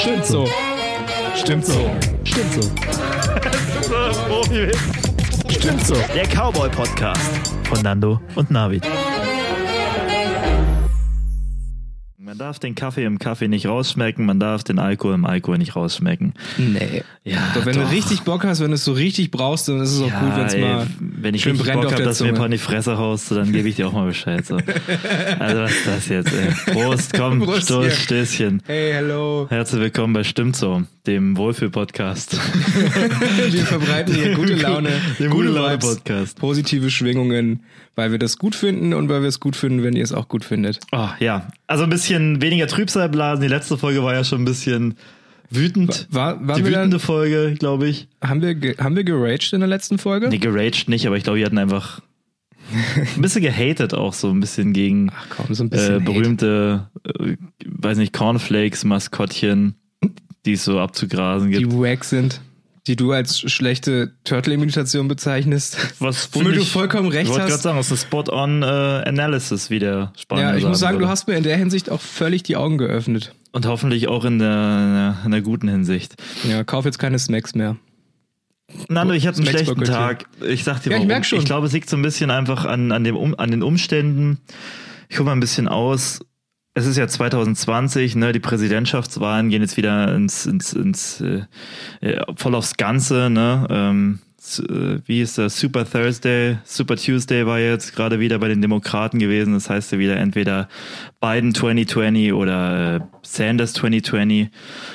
Stimmt so. Stimmt so. Stimmt so. Stimmt so. Der Cowboy Podcast von Nando und Navid. Darf den Kaffee im Kaffee nicht rausschmecken, man darf den Alkohol im Alkohol nicht rausschmecken. Nee. Ja, Doch, wenn doch. du richtig Bock hast, wenn du es so richtig brauchst, dann ist es auch Ja, gut, wenn es ey, mal wenn ich schön richtig brennt Bock auf habe, der dass du mir ein paar in die Fresse haust, dann gebe ich dir auch mal Bescheid. So. Also was ist das jetzt? Ey? Prost, komm, Prost Stoß. Stößchen. Hey, hello. Herzlich willkommen bei Stimmt so, dem Wohlfühl-Podcast. Wir verbreiten hier gute Laune, Dem gute gute Laune Vibes, Podcast. positive Schwingungen, weil wir das gut finden und weil wir es gut finden, wenn ihr es auch gut findet. Oh, ja, also ein bisschen weniger Trübsalblasen. Die letzte Folge war ja schon ein bisschen wütend. War, waren Die wir wütende dann, Folge, glaube ich. haben wir, haben wir geraged in der letzten Folge? Nee, geraged nicht, aber ich glaube, die hatten einfach ein bisschen gehatet auch so ein bisschen gegen Ach komm, so ein äh, bisschen. Hate. berühmte, äh, weiß nicht, Cornflakes-Maskottchen, die es so abzugrasen gibt. die wack sind, die du als schlechte Turtle-Imitation bezeichnest. Was Womit find du ich- vollkommen recht Ich wollte hast. gerade sagen, das ist eine Spot-on-Analysis, wie der Spanier Ja, ich muss sagen, würde. du hast mir in der Hinsicht auch völlig die Augen geöffnet. Und hoffentlich auch in der, in der guten Hinsicht. Ja, kauf jetzt keine Smacks mehr. Nando, ich hatte einen schlechten. Tag. Ich sag dir Ja, ich warum. schon. Ich glaube, es liegt so ein bisschen einfach an, an, dem um, an den Umständen. Ich hole mal ein bisschen aus. Es ist ja 2020, ne? Die Präsidentschaftswahlen gehen jetzt wieder ins, ins, ins äh, äh, voll aufs Ganze, ne? Ähm, äh, wie ist das? Super Thursday, Super Tuesday war jetzt gerade wieder bei den Demokraten gewesen. Das heißt ja wieder entweder Biden 2020 oder äh, Sanders 2020.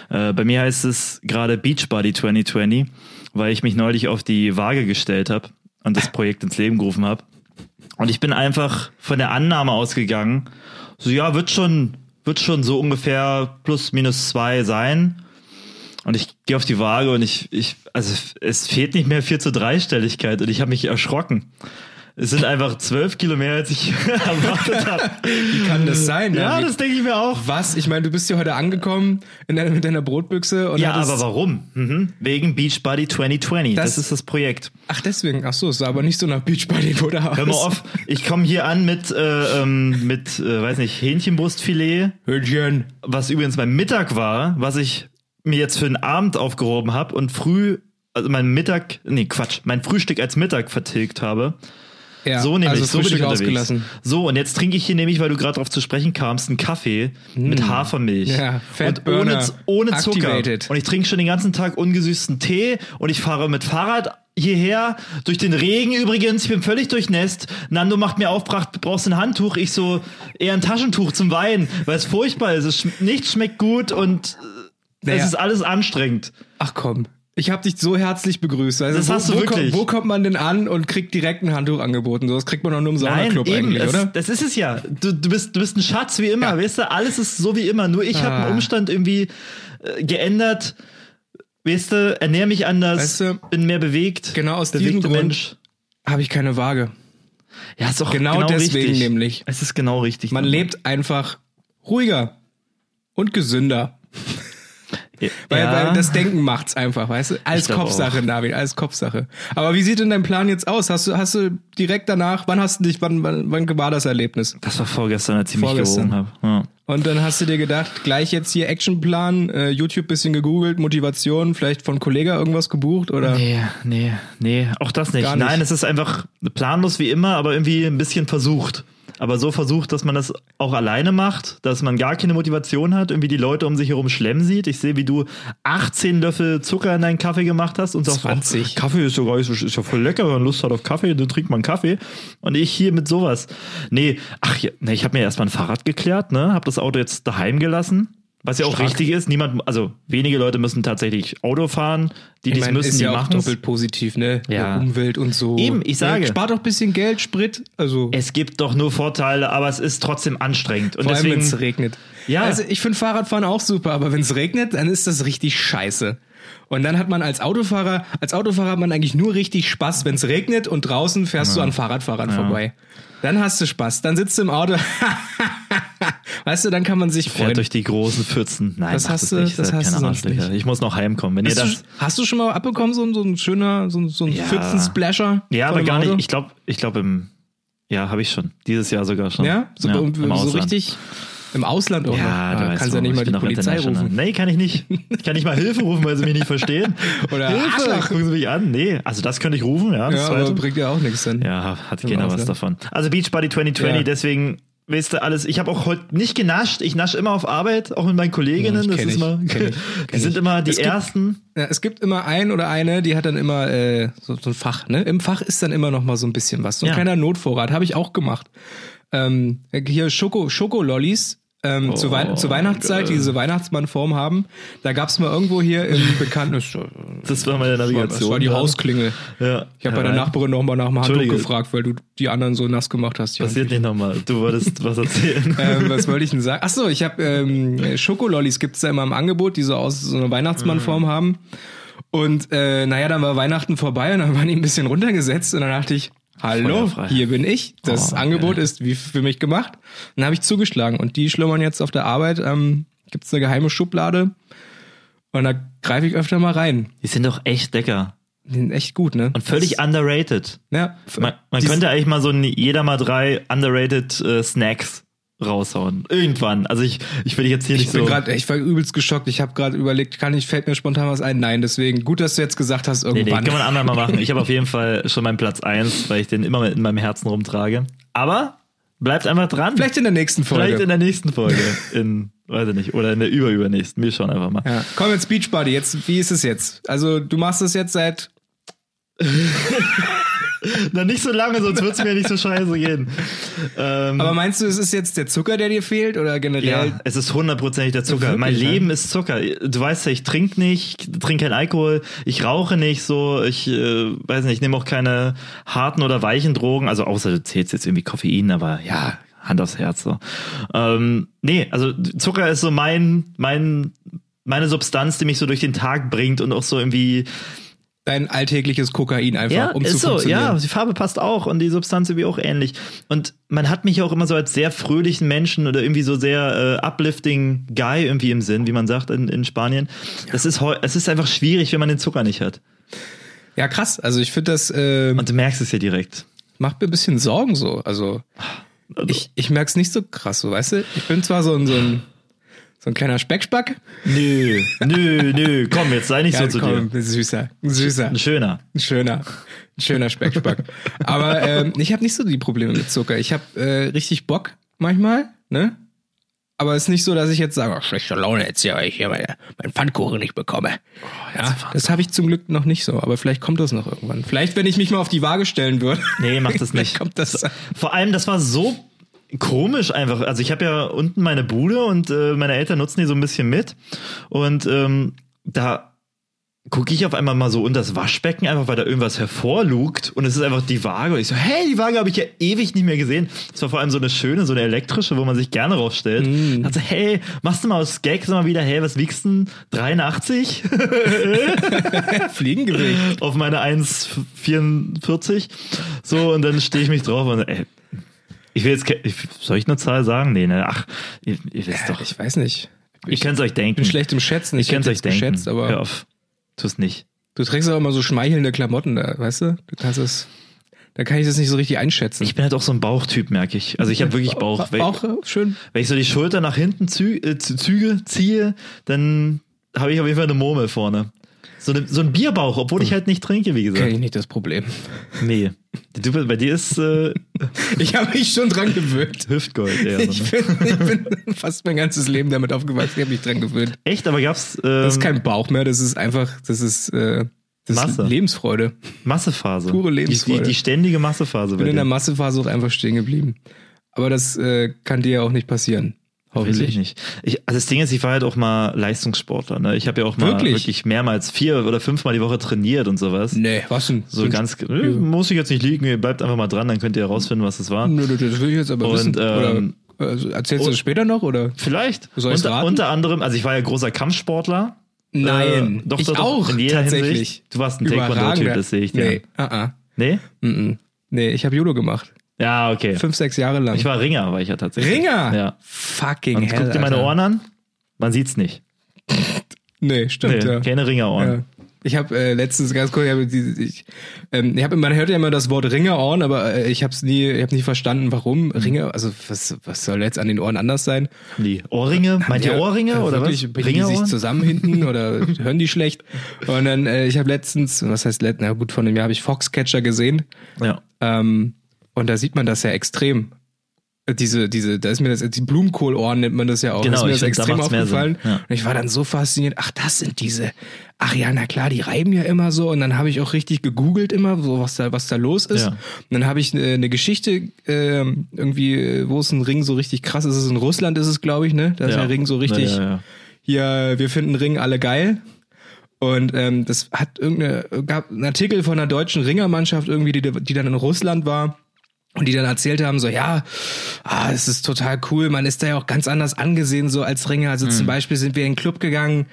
Äh, bei mir heißt es gerade Beachbody 2020, weil ich mich neulich auf die Waage gestellt habe und das Projekt ins Leben gerufen habe. Und ich bin einfach von der Annahme ausgegangen, so ja, wird schon, wird schon so ungefähr plus minus zwei sein. Und ich gehe auf die Waage und ich, ich, also es fehlt nicht mehr viel zur Dreistelligkeit und ich habe mich erschrocken. Es sind einfach zwölf Kilo mehr, als ich erwartet habe. Wie kann das sein? Ja, Wie- das denke ich mir auch. Was? Ich meine, du bist ja heute angekommen in deiner, mit deiner Brotbüchse und Ja, aber warum? Mhm. Wegen Beachbody 2020. Das, Das- ist das Projekt. Ach, deswegen. Ach so, es sah aber nicht so nach Beachbody oder aus. Hör mal auf, ich komme hier an mit, äh, ähm, mit, äh, weiß nicht, Hähnchenbrustfilet, Hühnchen. was übrigens mein Mittag war, was ich mir jetzt für den Abend aufgehoben habe und früh, also mein Mittag, nee, Quatsch, mein Frühstück als Mittag vertilgt habe. Ja, So nämlich, also so bin ich unterwegs. ausgelassen. So, und jetzt trinke ich hier nämlich, weil du gerade drauf zu sprechen kamst, einen Kaffee mit Hafermilch. Hm. Ja, Fat und ohne, ohne Zucker. activated. Und ich trinke schon den ganzen Tag ungesüßten Tee und ich fahre mit Fahrrad hierher, durch den Regen übrigens, ich bin völlig durchnässt. Nando macht mir auf, brauchst ein Handtuch, ich so eher ein Taschentuch zum Weinen, weil es furchtbar ist. Es schm nichts schmeckt gut und äh, Naja. es ist alles anstrengend. Ach komm. Ich habe dich so herzlich begrüßt. Also Das wo, hast du wo, wirklich. Kommt, wo kommt man denn an und kriegt direkt ein Handtuch angeboten? So, das kriegt man doch nur im Nein, Saunaclub eben, eigentlich, es, oder? das ist es ja. Du, du, bist, du bist ein Schatz wie immer, Ja. weißt du? Alles ist so wie immer. Nur ich habe Ah. einen Umstand irgendwie äh, geändert. Weißt du, ernähre mich anders, Weißt du, bin mehr bewegt. genau aus diesem Grund Mensch. Habe ich keine Waage. Ja, ist doch Genau genau, deswegen richtig. nämlich. Es ist genau richtig. Man lebt einfach ruhiger und gesünder. Weil, ja, weil das Denken macht's einfach, weißt du? Als Kopfsache, David, als Kopfsache. Aber wie sieht denn dein Plan jetzt aus? Hast du, hast du direkt danach, wann hast du dich, wann, wann, wann war das Erlebnis? das war vorgestern, als ich mich Vorgestern. gewogen habe. Ja. Und dann hast du dir gedacht, gleich jetzt hier Actionplan, äh, YouTube bisschen gegoogelt, Motivation, vielleicht von Kollega irgendwas gebucht oder? Nee, nee, nee, auch das nicht. Nicht. Nein, es ist einfach planlos wie immer, aber irgendwie ein bisschen versucht. Aber so versucht, dass man das auch alleine macht, dass man gar keine Motivation hat, irgendwie die Leute um sich herum schlemmen sieht. Ich sehe, wie du 18 Löffel Zucker in deinen Kaffee gemacht hast und sagst, 20. "Oh, Kaffee ist ja, gar nicht so- ist ja voll lecker, wenn man Lust hat auf Kaffee, dann trinkt man Kaffee. Und ich hier mit sowas. Nee, ach ja, nee, ich habe mir erstmal ein Fahrrad geklärt, ne, habe das Auto jetzt daheim gelassen. Was ja auch Stark. richtig ist, niemand, also wenige Leute müssen tatsächlich Auto fahren, die Ich dies meine, müssen, ist die ja auch machen doppelt positiv, ne? Ja. Umwelt und so. Eben, ich sage. Ja, spart doch ein bisschen Geld, Sprit, also Es gibt doch nur Vorteile, aber es ist trotzdem anstrengend. Und vor allem, wenn deswegen, es regnet. Ja. Also ich finde Fahrradfahren auch super, aber wenn es regnet, dann ist das richtig scheiße. Und dann hat man als Autofahrer, als Autofahrer hat man eigentlich nur richtig Spaß, wenn es regnet und draußen fährst du an Fahrradfahrern vorbei. Dann hast du Spaß. Dann sitzt du im Auto. weißt du, dann kann man sich freuen. fährt durch die großen Pfützen. Nein, Das hast du- nicht. das hast du sonst nicht. Ich muss noch heimkommen. Wenn ihr Hast das, du, hast du schon mal abbekommen, so, ein- so ein schöner, so ein, so ein Ja. Pfützen-Splasher? ja, aber gar Auto? nicht. Ich glaube, ich glaube im, ja, habe ich schon. Dieses Jahr sogar schon. Ja, so, ja, im so richtig. Im Ausland auch Ja, noch. du Ah, weißt kannst ja nicht ich mal die Polizei rufen. Nee, kann ich nicht. Ich kann nicht mal Hilfe rufen, weil sie mich nicht verstehen. Oder Hilfe, Arschloch. gucken sie mich an. Nee, also das könnte ich rufen, ja. Das Ja, bringt ja auch nichts dann. Ja, hat keiner was davon. Also Beachbody 2020, Ja. deswegen, weißt du, alles. Ich habe auch heute nicht genascht. Ich nasche immer auf Arbeit, auch mit meinen Kolleginnen. Ja, das ist ich, kenn ich, die sind ich. immer die Es gibt- ersten. Ja, es gibt immer ein oder eine, die hat dann immer äh, so, so ein Fach. Ne? Im Fach ist dann immer noch mal so ein bisschen was. So ein Ja. kleiner Notvorrat habe ich auch gemacht. Ähm, hier Schoko, Schokolollis. Ähm, Oh, zur, Wei zur Weihnachtszeit, die diese Weihnachtsmannform haben. Da gab es mal irgendwo hier im bekannten. Das war meine Navigation. das war die. Hausklingel. Ja. Ich habe bei der Nachbarin noch mal nach dem Handtuch gefragt, weil du die anderen so nass gemacht hast. Ja, Passiert nicht nochmal. Du wolltest was erzählen. ähm, was wollte ich denn sagen? Achso, ich habe ähm, Schokolollis gibt's da immer im Angebot, die so aus so einer Weihnachtsmannform Mhm. haben. Und äh, naja, dann war Weihnachten vorbei und dann waren die ein bisschen runtergesetzt und dann dachte ich, hallo, hier bin ich. Das Oh, Angebot geil. ist wie für mich gemacht. Und dann habe ich zugeschlagen und die schlummern jetzt auf der Arbeit. Ähm, gibt's eine geheime Schublade und da greife ich öfter mal rein. Die sind doch echt lecker. Die sind echt gut, ne? Und völlig underrated. ja, Man, man könnte eigentlich mal so ein, jeder mal drei underrated äh, Snacks raushauen. Irgendwann. Also ich, ich will jetzt hier Ich nicht bin so. gerade, ich war übelst geschockt. Ich habe gerade überlegt, kann ich, fällt mir spontan was ein? Nein, deswegen gut, dass du jetzt gesagt hast, Nee, nee, irgendwann. kann man andermal machen. Ich habe auf jeden Fall schon meinen Platz eins, weil ich den immer in meinem Herzen rumtrage. Aber bleibt einfach dran. Vielleicht in der nächsten Folge. Vielleicht in der nächsten Folge. In, weiß ich nicht, oder in der überübernächsten. Wir schauen einfach mal. ja. Komm jetzt Beachbody, jetzt, wie ist es jetzt? Also du machst es jetzt seit, Na, nicht so lange, sonst wird's mir nicht so scheiße gehen. Ähm, aber meinst du, es ist jetzt der Zucker, der dir fehlt oder generell? ja, es ist hundertprozentig der Zucker. Wirklich, mein ja? Leben ist Zucker. Du weißt ja, ich trinke nicht, ich trinke keinen Alkohol, ich rauche nicht so, ich äh, weiß nicht, ich nehme auch keine harten oder weichen Drogen, also außer du zählst jetzt irgendwie Koffein, aber ja, Hand aufs Herz so. Ähm, nee, also Zucker ist so mein, mein, meine Substanz, die mich so durch den Tag bringt und auch so irgendwie Dein alltägliches Kokain einfach, ja, um ist zu so, ja, die Farbe passt auch und die Substanz irgendwie auch ähnlich. Und man hat mich auch immer so als sehr fröhlichen Menschen oder irgendwie so sehr äh, uplifting Guy irgendwie im Sinn, wie man sagt in, in Spanien. Das ist es ist einfach schwierig, wenn man den Zucker nicht hat. Ja, krass. Also ich finde das ähm, Und du merkst es ja direkt. macht mir ein bisschen Sorgen so. Also Also, ich, ich merk's nicht so krass, so weißt du? Ich bin zwar so ein, so ein, so ein kleiner Speckspack. nö, nö, nö, komm, jetzt sei nicht so zu komm, dir. ein süßer, ein süßer. Ein schöner. Ein schöner, ein schöner Speckspack. Aber ähm, ich habe nicht so die Probleme mit Zucker. Ich habe äh, richtig Bock manchmal, ne? Aber es ist nicht so, dass ich jetzt sage, oh, schlechte Laune jetzt hier, weil ich hier meine, meinen Pfannkuchen nicht bekomme. ja, das habe ich zum Glück noch nicht so. Aber vielleicht kommt das noch irgendwann. Vielleicht, wenn ich mich mal auf die Waage stellen würde. Nee, mach das nicht. kommt das. Vor allem, das war so komisch einfach. Also ich habe ja unten meine Bude und äh, meine Eltern nutzen die so ein bisschen mit. Und ähm, da gucke ich auf einmal mal so unter das Waschbecken, einfach weil da irgendwas hervorlugt. Und es ist einfach die Waage. Und ich so, hey, die Waage habe ich ja ewig nicht mehr gesehen. Das war vor allem so eine schöne, so eine elektrische, wo man sich gerne raufstellt. Mm. Dachte, hey, machst du mal aus Gag sag mal wieder, hey, was wiegst du denn? 83? Fliegengewicht. auf meine 1,44. So, und dann stehe ich mich drauf und ey, ich will jetzt, ich, soll ich eine Zahl sagen? Nee, ne, ach, ihr, ihr wisst doch. Ich weiß nicht. Ihr könnt es euch denken. bin schlecht im Schätzen. Ich könnt es hätte euch denken. geschätzt, aber Hör auf. Tu es nicht. du trägst auch immer so schmeichelnde Klamotten da, weißt du? Du kannst es, da kann ich das nicht so richtig einschätzen. Ich bin halt auch so ein Bauchtyp, merke ich. Also ich habe wirklich Bauch. Wenn, Bauch, schön. wenn ich so die Schulter nach hinten zü äh, zü- Züge ziehe, dann habe ich auf jeden Fall eine Murmel vorne. So, eine, so ein Bierbauch, obwohl ich halt nicht trinke, wie Kenn gesagt. ich nicht das Problem. Nee. Du, bei dir ist äh, Ich habe mich schon dran gewöhnt. Hüftgold eher. Ich bin, ich bin fast mein ganzes Leben damit aufgewachsen. Ich habe mich dran gewöhnt. Echt, aber gab's ähm, Das ist kein Bauch mehr, das ist einfach, das ist, äh, das Masse. ist Lebensfreude. Massephase. Pure Die, Lebensfreude. die, die ständige Massephase. Ich bin in der. Massephase auch einfach stehen geblieben. Aber das äh, kann dir ja auch nicht passieren. Hoffentlich. nicht. Ich, also das Ding ist, ich war halt auch mal Leistungssportler. Ne? Ich habe ja auch mal Wirklich? wirklich? mehrmals vier oder fünfmal die Woche trainiert und sowas. Nee, was denn? So ganz, äh, muss ich jetzt nicht liegen, ihr bleibt einfach mal dran, dann könnt ihr herausfinden, was es war. Nö, nö, das will ich jetzt aber Und, wissen. ähm, oder, also, erzählst du das später noch? Oder? Vielleicht. Soll unter, unter anderem, also ich war ja großer Kampfsportler. Nein, Äh, doch, ich doch, auch, in jeder tatsächlich. Hinsicht. Du warst ein Taekwondo-Typ, das sehe ich dir. Nee, ah, ah. Nee? Mm -mm. Nee, ich habe Judo gemacht. Ja, okay. Fünf, sechs Jahre lang. Ich war Ringer, war ich ja tatsächlich. Ringer? Ja. Fucking hell. guck dir meine. Ohren an. Man sieht's nicht. Nee, stimmt, Nee, ja. keine Ringerohren. ja. Ich habe äh, letztens ganz kurz, ich hab, die- ich, ähm, ich hab, man hört ja immer das Wort Ringeohren, aber äh, ich habe es nie, ich habe nie verstanden, warum Ringe. Also was, was soll jetzt an den Ohren anders sein? Die Ohrringe? Meint ihr Ja, Ohrringe äh, oder wirklich, was? die sich zusammen hinten oder hören die schlecht? Und dann, äh, ich habe letztens, was heißt letztens, na gut, von dem Jahr habe ich Foxcatcher gesehen. Ja. Ähm, und da sieht man das ja extrem. Äh, Diese, diese, da ist mir das, die Blumenkohlohren nennt man das ja auch. Genau, da ist mir das find, da extrem mehr aufgefallen. Ja. Und ich war dann so fasziniert, ach, das sind diese, ach ja, na klar, die reiben ja immer so. Und dann habe ich auch richtig gegoogelt immer, so was da, was da los ist. Ja. Und dann habe ich eine, eine Geschichte, ähm, irgendwie, äh, wo es ein Ring so richtig krass ist. Es ist in Russland ist es, glaube ich, ne? Da ist Ja. der Ring so richtig, hier, wir finden Ring alle geil. Und ähm, das hat irgendeine, gab einen Artikel von einer deutschen Ringermannschaft irgendwie, die, die dann in Russland war. Und die dann erzählt haben, so, ja, ah, es ist total cool, man ist da ja auch ganz anders angesehen, so als Ringer. Also zum Beispiel sind wir in den Club gegangen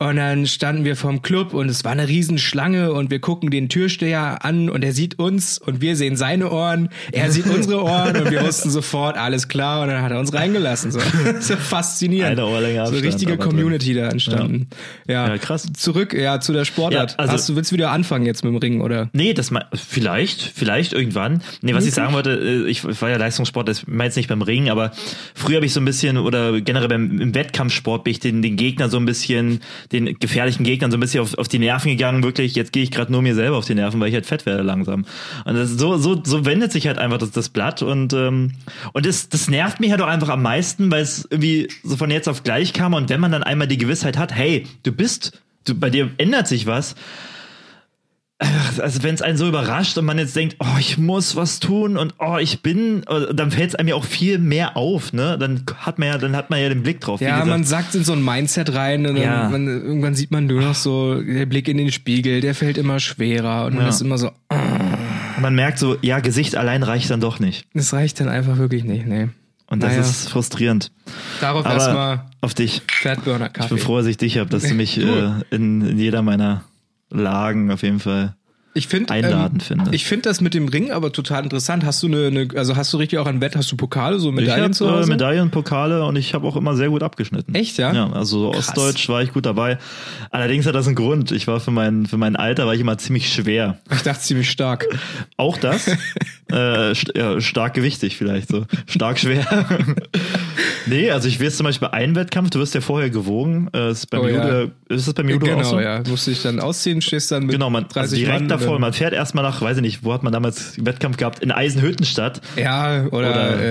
und dann standen wir vorm Club und es war eine Riesenschlange und wir gucken den Türsteher an und er sieht uns und wir sehen seine Ohren, er sieht unsere Ohren und wir wussten sofort, alles klar und dann hat er uns reingelassen. So, so faszinierend. Eine Ohrlänge So Abstand, richtige aber drin. Community da entstanden. Ja. Ja, krass. Zurück, ja, zu der Sportart. Ja, also- Hast du, willst du wieder anfangen jetzt mit dem Ring, oder? Nee, das mal, vielleicht, vielleicht irgendwann. Nee, was ich sagen wollte, äh, ich war ja Leistungssport, das war jetzt nicht beim Ringen, aber früher habe ich so ein bisschen, oder generell beim im Wettkampfsport bin ich den, den Gegner so ein bisschen, den gefährlichen Gegnern so ein bisschen auf, auf die Nerven gegangen, wirklich, jetzt gehe ich gerade nur mir selber auf die Nerven, weil ich halt fett werde langsam. Und das, so, so, so wendet sich halt einfach das, das Blatt und, ähm, und das, das nervt mich halt auch einfach am meisten, weil es irgendwie so von jetzt auf gleich kam und wenn man dann einmal die Gewissheit hat, hey, du bist, du, bei dir ändert sich was, also wenn es einen so überrascht und man jetzt denkt, oh, ich muss was tun und oh, ich bin, äh, dann fällt es einem ja auch viel mehr auf, ne? Dann hat man ja, dann hat man ja den Blick drauf. Ja, man sagt in so ein Mindset rein und dann, Ja. man, irgendwann sieht man nur noch so, der Blick in den Spiegel, der fällt immer schwerer und man Ja. ist immer so, ah, man merkt so, ja, Gesicht allein reicht dann doch nicht. das reicht dann einfach wirklich nicht, nee. Und das Naja. ist frustrierend. Darauf erstmal auf dich. Fatburner Ich Kaffee. bin froh, dass ich dich habe, dass du mich äh, in, in jeder meiner Lagen auf jeden Fall. Ich finde einladend finde. Ich finde das mit dem Ring aber total interessant. Hast du eine, eine also hast du richtig auch an Wett, hast du Pokale, so Ich Medaillen habe zu äh? Medaillen, Pokale und ich habe auch immer sehr gut abgeschnitten. Echt, ja? Ja, also Krass. Ostdeutsch war ich gut dabei. Allerdings hat das einen Grund. Ich war für mein, für mein Alter war ich immer ziemlich schwer. Ich dachte ziemlich stark. Auch das. äh, st ja, stark gewichtig vielleicht so. Stark schwer. nee, also ich weiß zum Beispiel bei einem Wettkampf, du wirst ja vorher gewogen. Äh, ist, beim Oh, ja. Judo, ist das beim Judo auch genau, so? ja. Musst dich dann ausziehen, stehst dann mit Genau, man 30 also direkt Mann, davor, dann- man fährt erstmal nach, weiß ich nicht, wo hat man damals Wettkampf gehabt? In Eisenhüttenstadt. Ja, oder, Oder-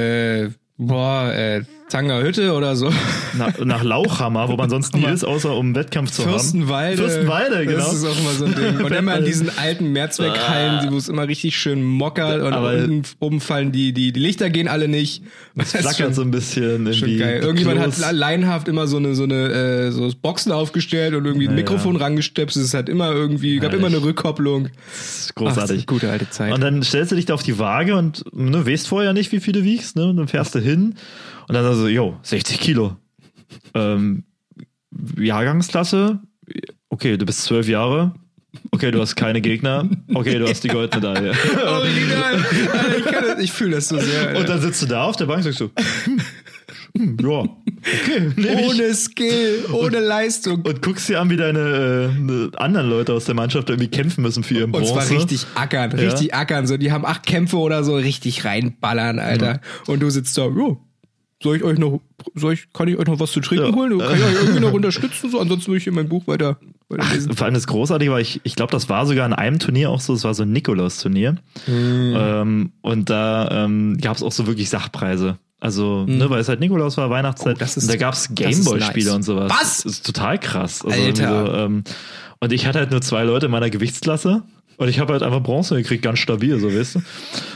äh, boah, äh, Tangerhütte oder so. Nach, nach Lauchhammer, wo man sonst nie ist, außer um Wettkampf zu Fürstenwalde. haben. Fürstenwalde, genau. Das ist auch immer so ein Ding. Und immer in diesen alten Mehrzweckhallen, die- wo es immer richtig schön mockert und Aber- unten oben fallen die, die, die Lichter gehen alle nicht. Es Das flackert schon- so ein bisschen. Irgendwie geil. Irgendjemand Klos. hat laienhaft immer so eine, so eine, äh, so Boxen aufgestellt und irgendwie ein Ja, Mikrofon rangestöpst. Es hat immer irgendwie, gab immer eine Rückkopplung. Das ist Ach, großartig. gute alte Zeit. Und dann stellst du dich da auf die Waage und ne, weißt vorher nicht, wie viel du wiegst, ne? Und dann fährst du hin und dann so, jo, 60 Kilo. Ähm, Jahrgangsklasse, okay, du bist zwölf Jahre. Okay, du hast keine Gegner. Okay, du hast die Goldmedaille. Original. Alter, ich ich fühle das so sehr. Alter. Und dann sitzt du da auf der Bank und sagst so, hm, hm, ja, okay, ohne Skill, ohne Leistung. Und guckst dir an, wie deine äh, anderen Leute aus der Mannschaft irgendwie kämpfen müssen für ihren Und Bronze. zwar richtig ackern, richtig ackern. So, die haben acht Kämpfe oder so, richtig reinballern, Alter. Und du sitzt da, jo, soll ich euch noch, soll ich, kann ich euch noch was zu trinken Ja. holen? Kann ich euch irgendwie noch unterstützen? So, ansonsten würde ich hier mein Buch weiter, weiter lesen. Vor allem das Großartige war, ich, ich glaube, das war sogar in einem Turnier auch so, es war so ein Nikolaus-Turnier. Hm. Ähm, und da ähm, gab es auch so wirklich Sachpreise. Also, ne, weil es halt Nikolaus war, Weihnachtszeit. Oh, das ist- und da gab es Gameboy-Spiele nice. und sowas. Was? Das ist total krass. Also Alter. So, ähm, und ich hatte halt nur zwei Leute in meiner Gewichtsklasse. Und ich habe halt einfach Bronze gekriegt, ganz stabil, so weißt du.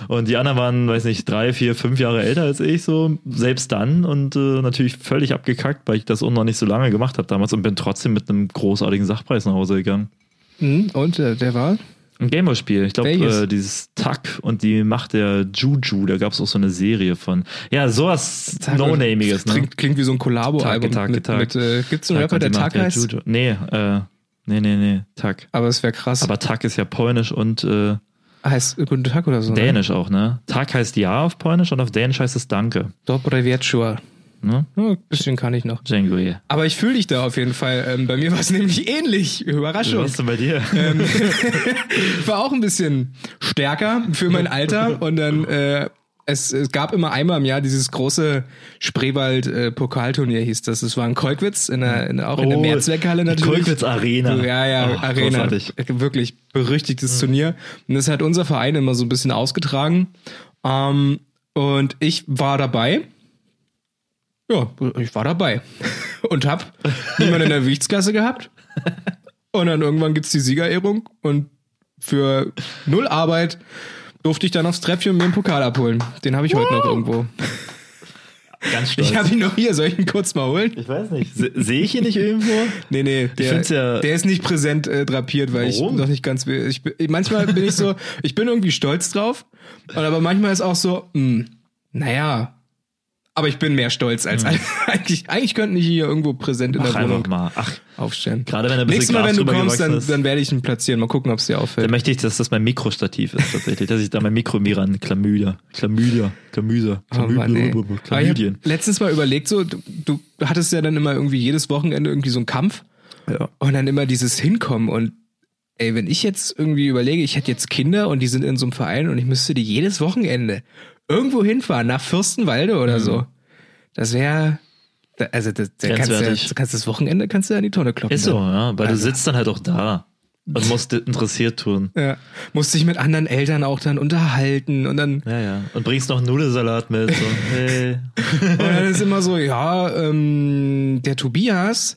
Und die anderen waren, weiß nicht, drei, vier, fünf Jahre älter als ich, so selbst dann. Und äh, natürlich völlig abgekackt, weil ich das auch noch nicht so lange gemacht habe damals und bin trotzdem mit einem großartigen Sachpreis nach Hause gegangen. Hm, und äh, der war? Ein Gameboy-Spiel. Ich glaube, äh, dieses Tack und die Macht der Juju, da gab es auch so eine Serie von. Ja, sowas No-Namiges, ne? Klingt, klingt wie so ein Kollabo-Album. Mit, mit, äh, gibt's einen Tack Rapper, der der heißt? Juju. Nee, äh, nee, nee, nee, Tack. Aber es wäre krass. Aber Tack ist ja polnisch und äh, heißt Guten Tag oder so. ne? dänisch auch, ne? Tag heißt Ja auf polnisch und auf dänisch heißt es Danke. Dobre wieczór. Ne? Ja, ein bisschen kann ich noch. Django. Aber ich fühle dich da auf jeden Fall. Ähm, bei mir war es nämlich ähnlich. Überraschung. Was ist denn bei dir? Ähm, war auch ein bisschen stärker für mein Alter und dann äh, es, es gab immer einmal im Jahr dieses große Spreewald-Pokalturnier, hieß das. Es war in Kolkwitz, in der, in, auch in der Oh, Mehrzweckhalle natürlich. Kolkwitz Arena. Ja, ja, Oh, Arena. großartig. Wirklich berüchtigtes Turnier. Und das hat unser Verein immer so ein bisschen ausgetragen. Ähm, und ich war dabei. Ja, ich war dabei. Und hab niemanden in der Gewichtsklasse gehabt. Und dann irgendwann gibt's die Siegerehrung und für null Arbeit durfte ich dann aufs Treppchen mir einen Pokal abholen. Den habe ich heute noch irgendwo. Ganz stolz. Ich habe ihn noch hier, soll ich ihn kurz mal holen? Ich weiß nicht. Se- Sehe ich ihn nicht irgendwo? Nee, nee, der, find's ja- der ist nicht präsent äh, drapiert, weil Warum? ich noch nicht ganz will. Ich, bin- manchmal bin ich so, ich bin irgendwie stolz drauf, und aber manchmal ist auch so, mh, naja, aber ich bin mehr stolz als eigentlich. Eigentlich könnten die hier irgendwo präsent in der Wohnung mal. Ach, aufstellen. gerade wenn er Nächstes Mal, wenn du kommst, dann, dann werde ich ihn platzieren. Mal gucken, ob es dir auffällt. Dann möchte ich, dass das mein Mikrostativ ist, tatsächlich. Dass ich da mein Mikro mir ran. Oh Mann, ey. Aber ich Chlamydien. hab letztens mal überlegt, so, du, du hattest ja dann immer irgendwie jedes Wochenende irgendwie so einen Kampf Ja. und dann immer dieses Hinkommen und ey, wenn ich jetzt irgendwie überlege, ich hätte jetzt Kinder und die sind in so einem Verein und ich müsste die jedes Wochenende irgendwo hinfahren, nach Fürstenwalde oder so. Das wäre, also das, da kannst du, ja- kannst das Wochenende kannst du ja in die Tonne kloppen. Ist so, dann. ja. Weil Also- du sitzt dann halt auch da und musst interessiert tun. Ja. Musst dich mit anderen Eltern auch dann unterhalten und dann Ja, ja. Und bringst noch Nudelsalat mit. So, hey. Und dann ist immer so, ja, ähm, der Tobias,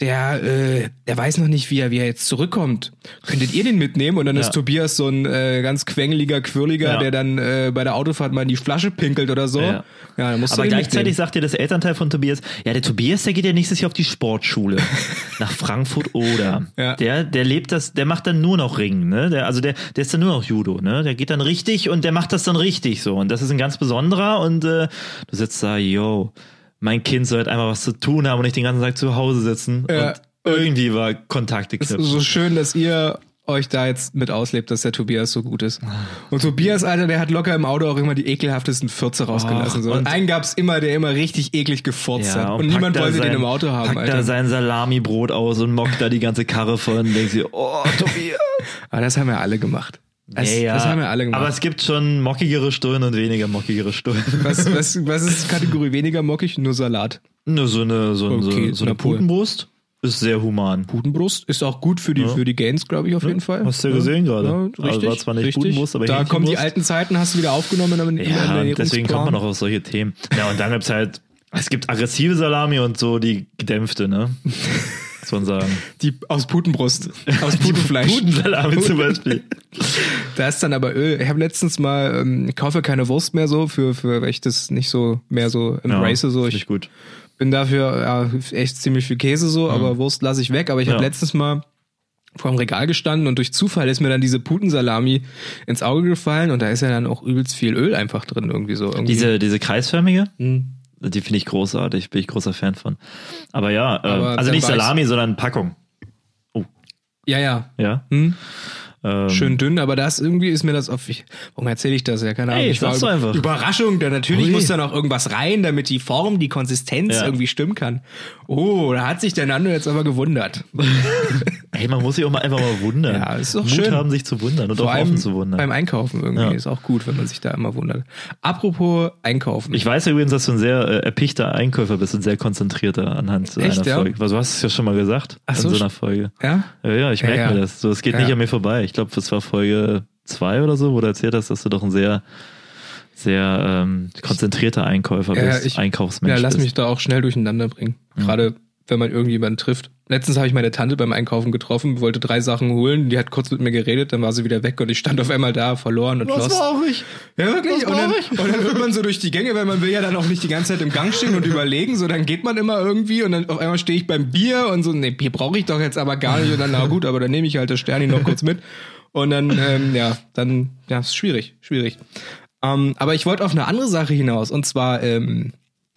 der, äh, der weiß noch nicht, wie er, wie er jetzt zurückkommt. Könntet ihr den mitnehmen? Und dann Ja. ist Tobias so ein äh, ganz quengeliger Quirliger, Ja. der dann äh, bei der Autofahrt mal in die Flasche pinkelt oder so. Ja. Ja, musst Aber gleichzeitig mitnehmen. sagt dir das Elternteil von Tobias, ja, der Tobias, der geht ja nächstes Jahr auf die Sportschule nach Frankfurt oder. Ja. Der, der lebt das, der macht dann nur noch Ring, ne? Der, also der, der ist dann nur noch Judo, ne? Der geht dann richtig und der macht das dann richtig so. Und das ist ein ganz besonderer und äh, du sitzt da, yo, mein Kind soll halt einfach was zu tun haben und nicht den ganzen Tag zu Hause sitzen Ja. und irgendwie war Kontakte knüpfen. so schön, dass ihr euch da jetzt mit auslebt, dass der Tobias so gut ist. Und Tobias, Alter, der hat locker im Auto auch immer die ekelhaftesten Fürze rausgelassen. Ach, So. Und und- einen gab's immer, der immer richtig eklig gefurzt hat. Und, packt niemand wollte sein, den im Auto haben, Packt Alter. da sein Salamibrot aus und mockt da die ganze Karre von und denkt sich, oh, Tobias. Aber das haben ja alle gemacht. Das, Ja, ja. das haben ja alle gemacht. Aber es gibt schon mockigere Stullen und weniger mockigere Stullen. Was, was, was ist Kategorie weniger mockig? Nur Salat. Nur so eine, so, Okay, so, so eine. Putenbrust ist sehr human. Putenbrust ist auch gut für die, für die Gains, glaube ich, auf jeden Fall. Hast du ja gesehen gerade. Ja, Also war zwar nicht richtig. Putenbrust, aber Da kommen die alten Zeiten, hast du wieder aufgenommen in Ja, der deswegen kommt man auch auf solche Themen. Ja, und dann gibt's halt, es gibt aggressive Salami und so die gedämpfte, ne? Muss man sagen. Die aus Putenbrust. Aus Putenfleisch. Putensalami zum Beispiel. Da ist dann aber Öl. Ich habe letztens mal, ähm, ich kaufe keine Wurst mehr so, für, für weil ich das nicht so mehr so embrace. so. find Ich gut. bin dafür ja, echt ziemlich viel Käse so, aber Wurst lasse ich weg. Aber ich habe Ja. letztens mal vor dem Regal gestanden und durch Zufall ist mir dann diese Putensalami ins Auge gefallen und da ist ja dann auch übelst viel Öl einfach drin irgendwie so. Irgendwie. Diese, diese kreisförmige, Hm. Die finde ich großartig, bin ich großer Fan von. Aber ja, äh, Aber also nicht Salami, sondern Packung. Ja, ja. Ja. Hm? Ähm, Schön dünn, aber das irgendwie ist mir das auf. Ich, warum erzähle ich das? Ja, keine Ahnung. Ey, ich war doch einfach. Überraschung, da natürlich Ui. muss da noch irgendwas rein, damit die Form, die Konsistenz Ja. irgendwie stimmen kann. Oh, da hat sich der Nando jetzt aber gewundert. Ey, man muss sich auch mal einfach mal wundern. Ja, ist doch Mut schön. haben, sich zu wundern und Vor auch offen zu wundern. beim Einkaufen irgendwie Ja. ist auch gut, wenn man sich da immer wundert. Apropos Einkaufen. Ich weiß ja übrigens, dass du ein sehr äh, erpichter Einkäufer bist und sehr konzentrierter anhand Echt, einer ja? Folge. Weil du hast es ja schon mal gesagt Ach in so, so einer Folge. ja? Ja, ja, ich merke mir das. So, es geht nicht an mir vorbei. Ich glaube, das war Folge zwei oder so, wo du erzählt hast, dass du doch ein sehr, sehr ähm, konzentrierter Einkäufer bist, ich- Einkaufsmensch Ja, lass bist. mich da auch schnell durcheinander bringen. Gerade wenn man irgendjemanden trifft. Letztens habe ich meine Tante beim Einkaufen getroffen, wollte drei Sachen holen, die hat kurz mit mir geredet, dann war sie wieder weg und ich stand auf einmal da, verloren und lost. auch ich? Ja, wirklich. Was Und dann, ich? und dann hört man so durch die Gänge, weil man will ja dann auch nicht die ganze Zeit im Gang stehen und überlegen. So, dann geht man immer irgendwie und dann auf einmal stehe ich beim Bier und so, nee, Bier brauche ich doch jetzt aber gar nicht. Und dann, na gut, aber dann nehme ich halt das Sterni noch kurz mit. Und dann, ähm, ja, dann, ja, ist schwierig, schwierig. Ähm, aber ich wollte auf eine andere Sache hinaus und zwar ähm,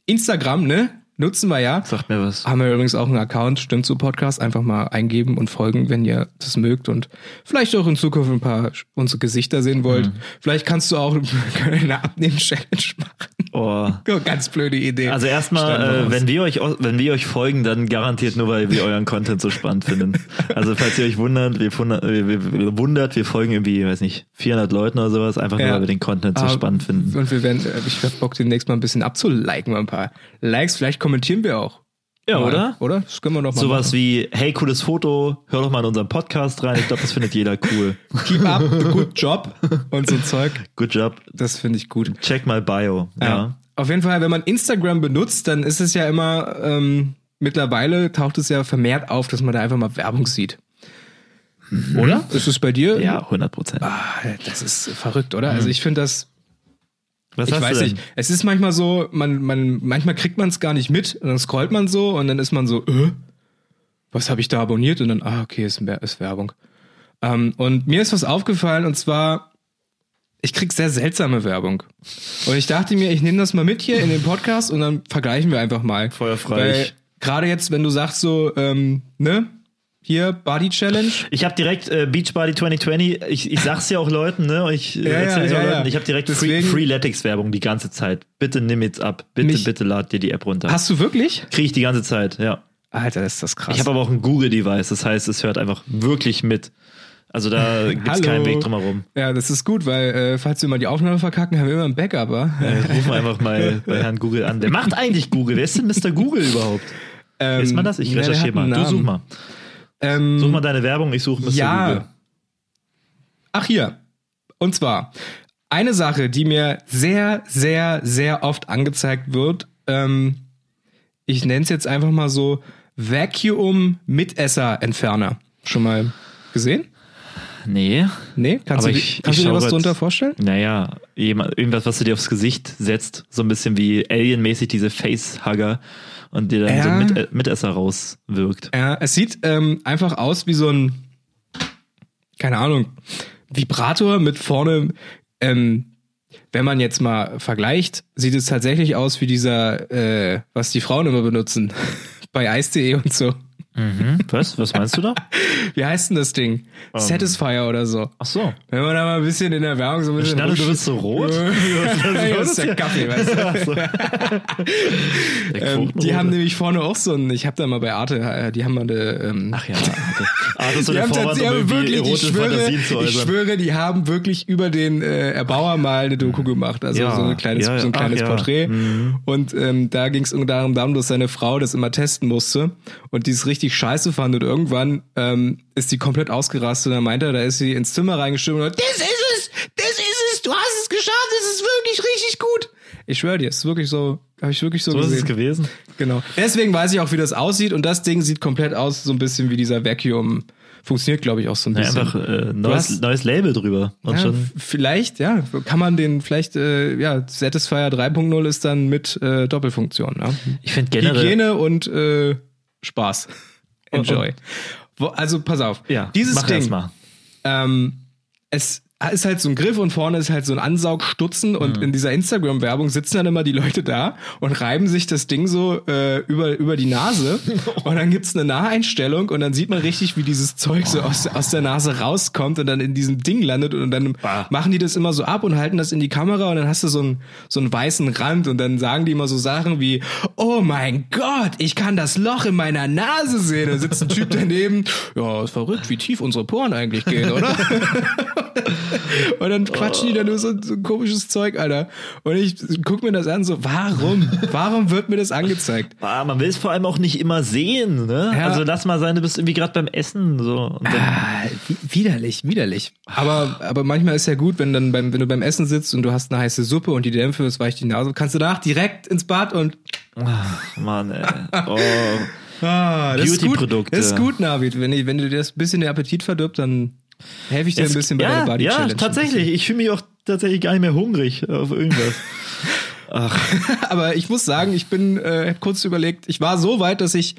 Instagram, ne? Nutzen wir ja. Sagt mir was. Haben wir übrigens auch einen Account, stimmt zu Podcast, einfach mal eingeben und folgen, wenn ihr das mögt und vielleicht auch in Zukunft ein paar unsere Gesichter sehen wollt. Mhm. Vielleicht kannst du auch eine Abnehmen-Challenge machen. Oh. Ganz blöde Idee. Also erstmal, äh, wenn wir euch wenn wir euch folgen, dann garantiert nur, weil wir euren Content so spannend finden. Also falls ihr euch wundert, wir, wundert, wir, wundert, wir folgen irgendwie, weiß nicht, 400 Leuten oder sowas, einfach nur, Ja. weil wir den Content so Ah, spannend finden. Und wir werden, äh, ich hab Bock, demnächst mal ein bisschen abzuliken, mal ein paar Likes. Vielleicht kommentieren wir auch. Ja, Mal, oder? Oder? Das können wir doch mal Sowas machen. wie, hey, cooles Foto, hör doch mal in unseren Podcast rein. Ich glaube, das findet jeder cool. Keep up good job und so Zeug. Good job. Das finde ich gut. Check mal Bio. Ja. Ja. Auf jeden Fall, wenn man Instagram benutzt, dann ist es ja immer, ähm, mittlerweile taucht es ja vermehrt auf, dass man da einfach mal Werbung sieht. Oder? Ist es bei dir? Ja, 100 Prozent. Ah, das ist verrückt, oder? Also ich finde das, Was ich weiß nicht. Es ist manchmal so, man, man, manchmal kriegt man es gar nicht mit und dann scrollt man so und dann ist man so, äh, was habe ich da abonniert? Und dann, ah, okay, ist, ist Werbung. Ähm, und mir ist was aufgefallen und zwar, ich krieg sehr seltsame Werbung. Und ich dachte mir, ich nehme das mal mit hier in den Podcast und dann vergleichen wir einfach mal. Feuerfrei. Gerade jetzt, wenn du sagst so, ähm, ne, hier, Body Challenge. Ich habe direkt äh, Beachbody 2020, ich, ich sag's ja auch Leuten, ne? Und ich äh, Ja, erzähl's ja, auch ja, Leuten, ja. ich habe direkt Free, Deswegen- Freeletics-Werbung die ganze Zeit. Bitte nimm jetzt ab. Bitte, Mich- bitte lad dir die App runter. Hast du wirklich? Kriege ich die ganze Zeit, ja. Alter, ist das krass. Ich habe aber auch ein Google-Device, das heißt, es hört einfach wirklich mit. Also da gibt's Hallo. keinen Weg drum herum. Ja, das ist gut, weil äh, falls wir mal die Aufnahme verkacken, haben wir immer ein Backup. Äh, rufen wir einfach mal bei Herrn Google an. Der macht eigentlich Google. Wer ist denn Mr. Google überhaupt? Ähm, Ist man das? Ich ja, recherchiere mal. Du such mal. Ähm, Such mal deine Werbung, ich suche Mr. ja. Google. Ach hier. Und zwar eine Sache, die mir sehr, sehr, sehr oft angezeigt wird. Ähm, ich nenne es jetzt einfach mal so Vacuum Mitesser-Entferner. Schon mal gesehen? Nee. Nee? Kannst Aber du, ich- dir- kannst ich du dir was drunter vorstellen? Naja, jemand, irgendwas, was du dir aufs Gesicht setzt, so ein bisschen wie alienmäßig diese Facehugger und dir dann Ja. so mit, äh, Mitesser rauswirkt. Ja, es sieht ähm, einfach aus wie so ein, keine Ahnung, Vibrator mit vorne, ähm, wenn man jetzt mal vergleicht, sieht es tatsächlich aus wie dieser, äh, was die Frauen immer benutzen, bei Ice.de und so. Mhm. Was? Was meinst du da? Wie heißt denn das Ding? Satisfier oder so. Ach so. Wenn man da mal ein bisschen in der Werbung so ein bisschen. dachte, du bist so rot. das ist der Kaffee, weißt du? Der Ähm, die haben nämlich vorne auch so ein, ich habe da mal bei Arte, äh, die haben mal eine, ähm, Ach ja, Arte. Arte ist so Die haben um tatsächlich irgendwie wirklich, ich schwöre, ich schwöre, die haben wirklich über den äh, Erbauer mal eine Doku gemacht, also Ja, so, ein kleines, ja, ja. so ein kleines Ach. Porträt. Mhm. Und ähm, da ging es darum, dass seine Frau das immer testen musste und die es richtig scheiße fand und irgendwann ähm, ist die komplett ausgerastet und dann meinte er, da ist sie ins Zimmer reingestimmt und hat, das ist es, das ist es, du hast es geschafft, es ist wirklich richtig gut. Ich schwöre dir, es ist wirklich so, habe ich wirklich so, So ist gesehen. es gewesen. Genau. Deswegen weiß ich auch, wie das aussieht und das Ding sieht komplett aus, so ein bisschen wie dieser Vacuum. Funktioniert, glaube ich, auch so ein Ja, bisschen. einfach äh, neues, hast- neues Label drüber. Und ja, schon. vielleicht, ja, kann man den vielleicht, äh, ja, Satisfier 3.0 ist dann mit äh, Doppelfunktion. Ja? Ich finde generell. Hygiene und äh, Spaß. Enjoy. Also pass auf. Ja, Dieses mach Ding, erst mal. ähm, es ist halt so ein Griff und vorne ist halt so ein Ansaugstutzen und Mhm. in dieser Instagram-Werbung sitzen dann immer die Leute da und reiben sich das Ding so äh, über, über die Nase und dann gibt's eine Naheinstellung und dann sieht man richtig, wie dieses Zeug so aus, aus der Nase rauskommt und dann in diesem Ding landet und dann Ah. machen die das immer so ab und halten das in die Kamera und dann hast du so einen, so einen weißen Rand und dann sagen die immer so Sachen wie, oh mein Gott, ich kann das Loch in meiner Nase sehen. Da sitzt ein Typ daneben, ja, ist verrückt, wie tief unsere Poren eigentlich gehen, oder? Und dann quatschen die da nur so, so ein komisches Zeug, Alter. Und ich guck mir das an, so, warum? Warum wird mir das angezeigt? Ah, man will es vor allem auch nicht immer sehen, ne? Ja. Also lass mal sein, du bist irgendwie gerade beim Essen so. Ah, wi- widerlich, widerlich. Aber, aber manchmal ist ja gut, wenn dann beim, wenn du beim Essen sitzt und du hast eine heiße Suppe und die Dämpfe, es weicht die Nase, kannst du danach direkt ins Bad und ach, Mann, ey. Oh. ah, das ist gut. Beauty-Produkte. Das ist gut, Navid. Wenn, ich, wenn du dir das ein bisschen den Appetit verdirbt, dann helfe ich dir ein bisschen bei ja, deiner Body ja, Challenge. tatsächlich. Ich fühle mich auch tatsächlich gar nicht mehr hungrig auf irgendwas. Ach, Aber ich muss sagen, ich bin äh, kurz überlegt, ich war so weit, dass ich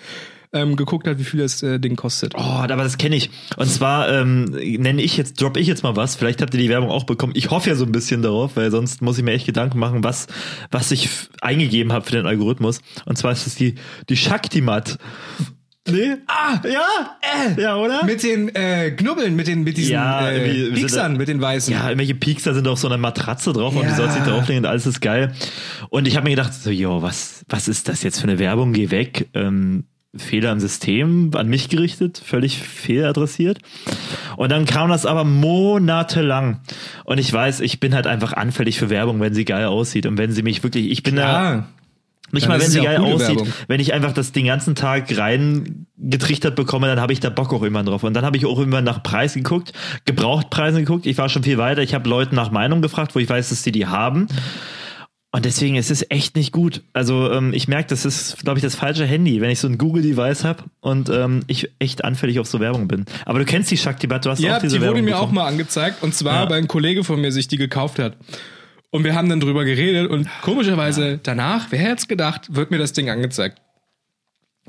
ähm, geguckt hat, wie viel das äh, Ding kostet. Oh, aber das kenne ich. Und zwar ähm, nenne ich jetzt, drop ich jetzt mal was. Vielleicht habt ihr die Werbung auch bekommen. Ich hoffe ja so ein bisschen darauf, weil sonst muss ich mir echt Gedanken machen, was, was ich eingegeben habe für den Algorithmus. Und zwar ist es die, die Shakti-Mat. Nee? Ah, Ja? äh, Ja, oder? mit den äh, Knubbeln, mit den mit diesen Ja, äh, da- mit den weißen. Ja, irgendwelche da sind auch so eine Matratze drauf und Ja. die sollst dich drauflegen und alles ist geil. Und ich habe mir gedacht, so, jo, was, was ist das jetzt für eine Werbung? Geh weg. Ähm, Fehler im System, an mich gerichtet, völlig fehladressiert. Und dann kam das aber monatelang. Und ich weiß, ich bin halt einfach anfällig für Werbung, wenn sie geil aussieht. Und wenn sie mich wirklich, ich bin da, Ah, nicht Dann mal, wenn es sie ja geil auch aussieht. Werbung. Wenn ich einfach das den ganzen Tag rein getrichtert bekomme, dann habe ich da Bock auch immer drauf. Und dann habe ich auch immer nach Preis geguckt, Gebrauchtpreisen geguckt. Ich war schon viel weiter. Ich habe Leuten nach Meinung gefragt, wo ich weiß, dass sie die haben. Und deswegen ist es echt nicht gut. Also ähm, ich merke, das ist, glaube ich, das falsche Handy, wenn ich so ein Google-Device habe und ähm, ich echt anfällig auf so Werbung bin. Aber du kennst die Shakti-Bat, du hast ja, auch diese die Werbung wurde mir auch bekommen. mal angezeigt und zwar, Ja. weil ein Kollege von mir sich die gekauft hat. Und wir haben dann drüber geredet und komischerweise danach, wer hätte es gedacht, wird mir das Ding angezeigt.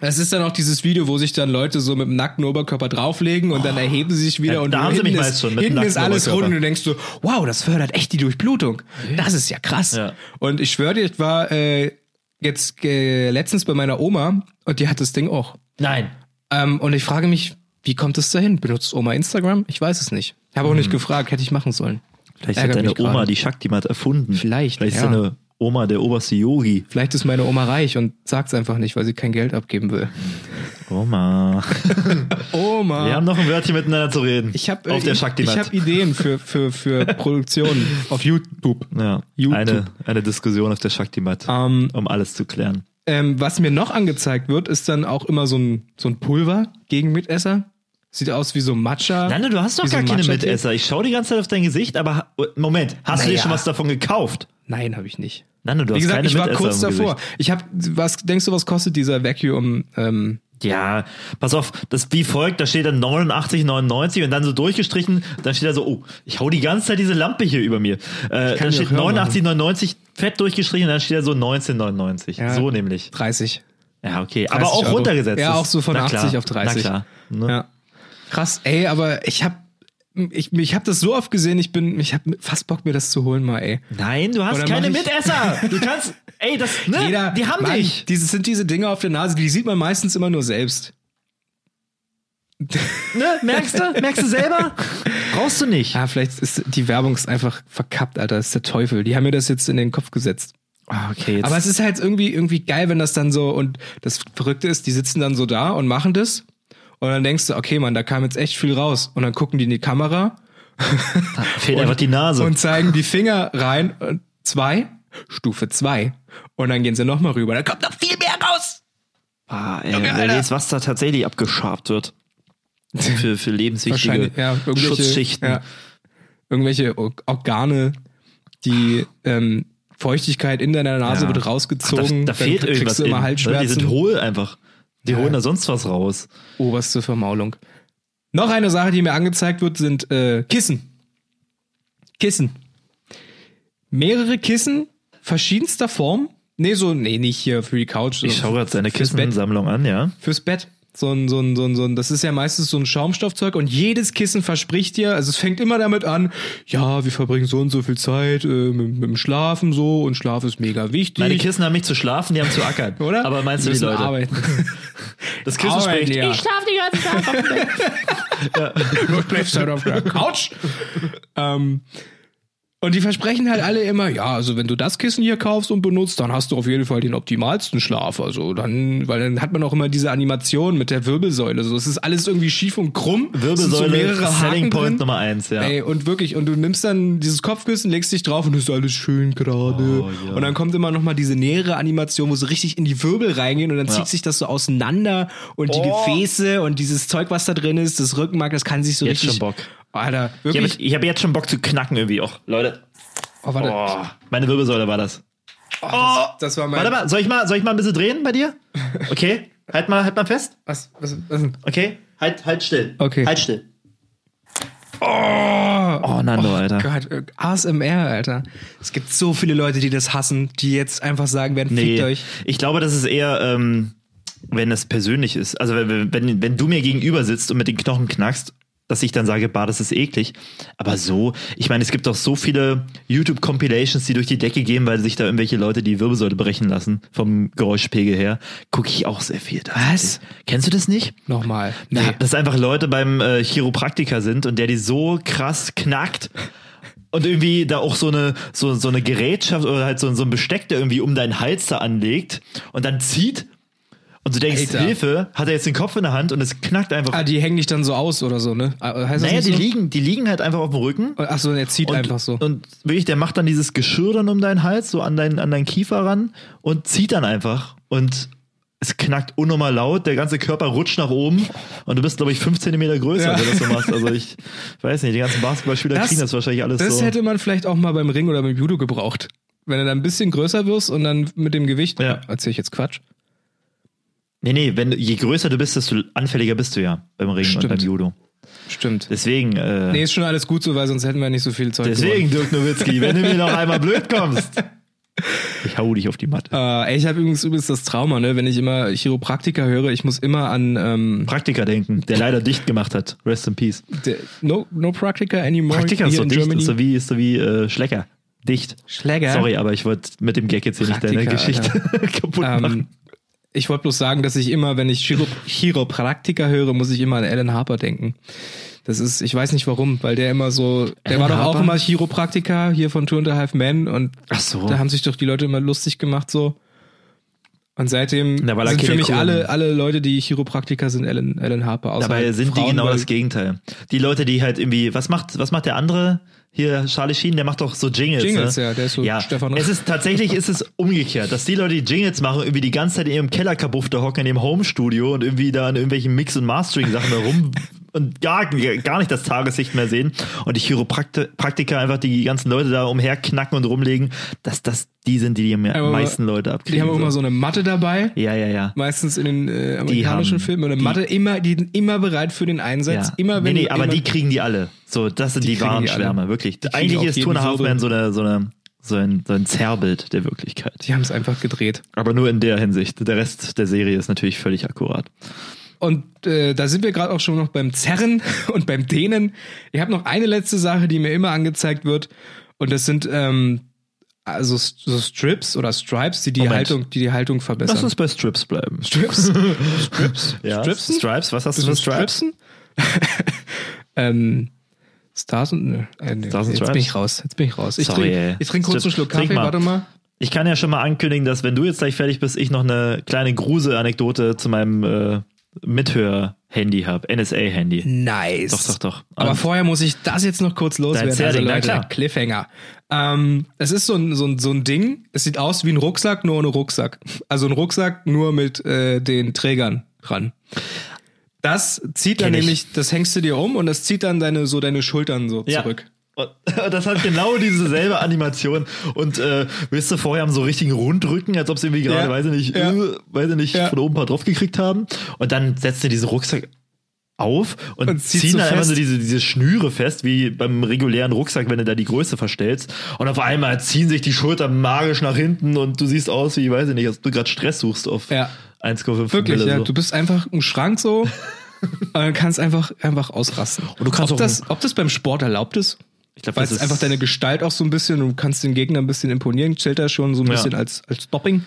Es ist dann auch dieses Video, wo sich dann Leute so mit dem nackten Oberkörper drauflegen und dann erheben sie sich wieder Ja, und da haben sie mich ist, schon, mit hinten ist alles rund und du denkst so, wow, das fördert echt die Durchblutung. Das ist ja krass. Ja. Und ich schwöre dir, ich war äh, jetzt äh, letztens bei meiner Oma und die hat das Ding auch. Nein. Ähm, und ich frage mich, wie kommt es dahin? Benutzt Oma Instagram? Ich weiß es nicht. Ich habe auch nicht gefragt, hätte ich machen sollen. Vielleicht hat deine. Oma die Shakti-Mat erfunden. Vielleicht, Vielleicht ist ja. deine Oma der oberste Yogi. Vielleicht ist meine Oma reich und sagt es einfach nicht, weil sie kein Geld abgeben will. Oma. Oma. Wir haben noch ein Wörtchen miteinander zu reden. ich habe auf der Shakti ich habe Ideen für für für Produktionen auf YouTube. ja, YouTube. eine, eine Diskussion auf der Shakti Mat, Ähm, um alles zu klären. ähm, was mir noch angezeigt wird, ist dann auch immer so ein so ein Pulver gegen Mitesser. Sieht aus wie so Matcha. Nein, du hast doch wie so gar keine. Mitesser. Ich schaue die ganze Zeit auf dein Gesicht, aber ha- Moment, hast du dir Naja. schon was davon gekauft? Nein, habe ich nicht. Nein, du Wie hast gesagt, keine ich war Mitesser kurz im davor. Gesicht. Ich habe was denkst du, was kostet dieser Vacuum ähm, Ja, pass auf, das wie folgt, da steht dann 89,99 und dann so durchgestrichen, dann steht da so, oh, ich hau die ganze Zeit diese Lampe hier über mir. Äh, dann steht auch hören 89,99 fett durchgestrichen und dann steht da so 19,99. Ja. So nämlich. 30? Ja, okay. 30 Aber auch Euro. runtergesetzt. Ja, auch so von na 80 klar, auf 30. Na klar. Ne? Ja. Krass, ey, aber ich habe ich, ich hab das so oft gesehen, ich bin, ich habe fast Bock, mir das zu holen mal, ey. Nein, du hast keine Mitesser. Du kannst, ey, das, ne? die haben Mann, dich. Diese sind diese Dinge auf der Nase, die sieht man meistens immer nur selbst. Ne? Merkst du? Merkst du selber? Brauchst du nicht. Ja, vielleicht ist die Werbung ist einfach verkappt, Alter. Das ist der Teufel. Die haben mir das jetzt in den Kopf gesetzt. Ah, okay, jetzt. Aber es ist halt irgendwie, irgendwie geil, wenn das dann so, und das Verrückte ist, die sitzen dann so da und machen das. Und dann denkst du, okay, Mann, da kam jetzt echt viel raus. Und dann gucken die in die Kamera fehlt einfach die Nase. und zeigen die Finger rein. Und zwei, Stufe zwei. Und dann gehen sie nochmal rüber. Da kommt noch viel mehr raus. ah, ey, Junge, wer weiß, was da tatsächlich abgeschabt wird. Für, für lebenswichtige ja, Schutzschichten. Ja, irgendwelche Or- Organe, die ähm, Feuchtigkeit in deiner Nase Ja. wird Ach, da, rausgezogen. da fehlt kriegst irgendwas du immer in, ne? Halsschmerzen. Die sind hohl einfach. Die holen da sonst was raus. Oberste Vermaulung. Noch eine Sache, die mir angezeigt wird, sind äh, Kissen. Kissen. Mehrere Kissen verschiedenster Form. Nee, so, nee, nicht hier für die Couch. Ich schaue gerade seine. Kissensammlung an, ja. Fürs Bett. So ein, so ein, so ein, so ein, das ist ja meistens so ein Schaumstoffzeug und jedes Kissen verspricht dir, also es fängt immer damit an, ja, wir verbringen so und so viel Zeit äh, mit, mit dem Schlafen so und Schlaf ist mega wichtig. Meine Kissen haben nicht zu schlafen, die haben zu ackern. oder? Aber meinst du die Leute? Arbeiten. Das Kissen Arbeiten, spricht. ja. Ich schlafe die ganze Zeit auf dem Bett. Du schläfst halt auf der Couch. ähm, und die versprechen halt alle immer, ja, also wenn du das Kissen hier kaufst und benutzt, dann hast du auf jeden Fall den optimalsten Schlaf. Also dann, weil dann hat man auch immer diese Animation mit der Wirbelsäule. So, es ist alles irgendwie schief und krumm. Wirbelsäule, so mehrere Selling Point. Nummer eins, ja. Ey, und wirklich, und du nimmst dann dieses Kopfkissen, legst dich drauf und ist alles schön gerade. Oh, ja. Und dann kommt immer noch mal diese nähere Animation, wo sie richtig in die Wirbel reingehen und dann Ja. zieht sich das so auseinander und die Oh. Gefäße und dieses Zeug, was da drin ist, das Rückenmark, das kann sich so Jetzt richtig. Alter, Ich wirklich. habe ich hab jetzt schon Bock zu knacken irgendwie auch. Leute. oh, warte. Oh, meine Wirbelsäule war das. Oh, das, das war mein. Warte mal, soll ich mal, soll ich mal ein bisschen drehen bei dir? Okay. halt mal, halt mal fest. Was, was, was denn? Okay. Halt, halt still. Okay. Halt still. Oh, Oh, Nando, Alter. Gott, äh, ASMR, Alter. Es gibt so viele Leute, die das hassen, die jetzt einfach sagen werden, fickt Nee, euch. ich glaube, das ist eher, ähm, wenn es persönlich ist. Also wenn, wenn, wenn du mir gegenüber sitzt und mit den Knochen knackst, dass ich dann sage, bah, das ist eklig. Aber so, ich meine, es gibt doch so viele YouTube-Compilations, die durch die Decke gehen, weil sich da irgendwelche Leute die Wirbelsäule brechen lassen, vom Geräuschpegel her. Gucke ich auch sehr viel. Was? Kennst du das nicht? Nochmal. Nee. Dass einfach Leute beim äh, Chiropraktiker sind und der die so krass knackt und irgendwie da auch so eine, so, so eine Gerätschaft oder halt so, so ein Besteck, der irgendwie um deinen Hals da anlegt und dann zieht und du denkst, Alter. Hilfe, hat er jetzt den Kopf in der Hand und es knackt einfach. Ah, die hängen dich dann so aus oder so, ne? Ah, Heißt das naja, die so? liegen, die liegen halt einfach auf dem Rücken. Ach so, er zieht Und, einfach so. und wirklich, der macht dann dieses Geschirr dann um deinen Hals, so an deinen, an deinen Kiefer ran und zieht dann einfach. Und es knackt unnormal laut, der ganze Körper rutscht nach oben und du bist, glaube ich, fünf Zentimeter größer, Ja. wenn du das so machst. Also ich weiß nicht, die ganzen Basketballspieler kriegen das wahrscheinlich alles das so. hätte man vielleicht auch mal beim Ring oder beim Judo gebraucht. Wenn du dann ein bisschen größer wirst und dann mit dem Gewicht, Ja. erzähl ich jetzt Quatsch. Nee, nee, wenn, je größer du bist, desto anfälliger bist du ja beim Ring Stimmt. und beim Judo. Stimmt. Deswegen, äh, Nee, ist schon alles gut so, weil sonst hätten wir nicht so viel Zeug deswegen, Dirk Nowitzki, wenn du mir noch einmal blöd kommst, ich hau dich auf die Matte. Äh, ich habe übrigens übrigens das Trauma, ne? Wenn ich immer Chiropraktiker höre, ich muss immer an ähm, Praktiker denken, der leider dicht gemacht hat. Rest in Peace. der, no, no Praktiker anymore Praktiker ist so dicht, Germany. ist so wie, ist so wie äh, Schlecker. Dicht. Schläger. Sorry, aber ich wollte mit dem Gag jetzt hier nicht deine Praktiker, Geschichte kaputt machen. Ähm, ich wollte bloß sagen, dass ich immer, wenn ich Chiro Chiropraktiker höre, muss ich immer an Alan Harper denken. Das ist, ich weiß nicht warum, weil der immer so, der Alan war doch auch Harper? immer Chiropraktiker hier von Two and a Half Men und so. da haben sich doch die Leute immer lustig gemacht so. Und seitdem Na, weil sind für mich alle, alle Leute, die Chiropraktiker sind, Alan, Alan Harper. Dabei sind die Frauen, genau weil- das Gegenteil. Die Leute, die halt irgendwie, was macht, was macht der andere? Hier, Charlie Sheen, der macht doch so Jingles. Jingles, ne? ja, der ist so ja. Stefan. Es ist tatsächlich ist es umgekehrt, dass die Leute, die Jingles machen, irgendwie die ganze Zeit in ihrem Kellerkabuff da hocken, in ihrem Homestudio und irgendwie da an irgendwelchen Mix- und Mastering-Sachen da rum und gar, gar nicht das Tageslicht mehr sehen. Und die Chiropraktiker einfach die ganzen Leute da umherknacken und rumlegen, dass das die sind, die die am Aber meisten Leute abkriegen. Die haben auch so. immer so eine Matte dabei. Ja, ja, ja. Meistens in den äh, amerikanischen haben- Filmen. Eine die- Matte immer, die sind immer bereit für den Einsatz. Ja. Immer wenn nee, nee, aber die kriegen die alle. So, das sind die, wahren die alle. Schwärme, wirklich. Eigentlich ist jeden Two and a Half Wirbel. Men so, eine, so, eine, so, ein, so ein Zerrbild der Wirklichkeit. die haben es einfach gedreht. Aber nur in der Hinsicht. Der Rest der Serie ist natürlich völlig akkurat. Und äh, da sind wir gerade auch schon noch beim Zerren und beim Dehnen. Ich habe noch eine letzte Sache, die mir immer angezeigt wird. Und das sind ähm, also so Strips oder Stripes, die die Moment. Haltung, die die Haltung verbessern. Lass uns bei Strips bleiben. Strips? Strips? Ja, Stripsen? Stripes, was hast du für Stripes? Ähm, Stars und nö, äh, nö. Stars jetzt bin Stripes? ich raus. Jetzt bin ich raus. Ich Sorry, trinke trink kurz einen Schluck trink Kaffee. mal. Warte mal. Ich kann ja schon mal ankündigen, dass wenn du jetzt gleich fertig bist, ich noch eine kleine Gruse-Anekdote zu meinem äh, Mithör-Handy habe. NSA-Handy. Nice. Doch, doch, doch. Aber Und- vorher muss ich das jetzt noch kurz loswerden. Also na Leute, klar. Cliffhanger. Ähm, es ist so ein, so, ein, so ein Ding. Es sieht aus wie ein Rucksack, nur ohne Rucksack. Also ein Rucksack nur mit äh, den Trägern dran. Das zieht dann Kenn ich. nämlich, das hängst du dir um und das zieht dann deine so deine Schultern so Ja. zurück. Und das hat genau diese selbe Animation. Und äh, weißt du, vorher haben so richtigen Rundrücken, als ob sie irgendwie gerade, Ja. weiß ich nicht, Ja. äh, weiß ich nicht, Ja. von oben ein paar drauf gekriegt haben. Und dann setzen die diesen Rucksack auf und, Und zieht ziehen so dann einfach fest. so diese, diese Schnüre fest, wie beim regulären Rucksack, wenn du da die Größe verstellst. Und auf einmal ziehen sich die Schultern magisch nach hinten und du siehst aus wie, weiß ich nicht, als du gerade Stress suchst auf Ja. 1,5 Wirklich, Promille ja. so. Du bist einfach im Schrank so und kannst einfach, einfach ausrasten. Und du kannst ob, auch- das, ob das beim Sport erlaubt ist? Ich glaube, Weil es ist einfach deine Gestalt auch so ein bisschen, du kannst den Gegner ein bisschen imponieren, zählt da schon so ein Ja. bisschen als, als Dopping.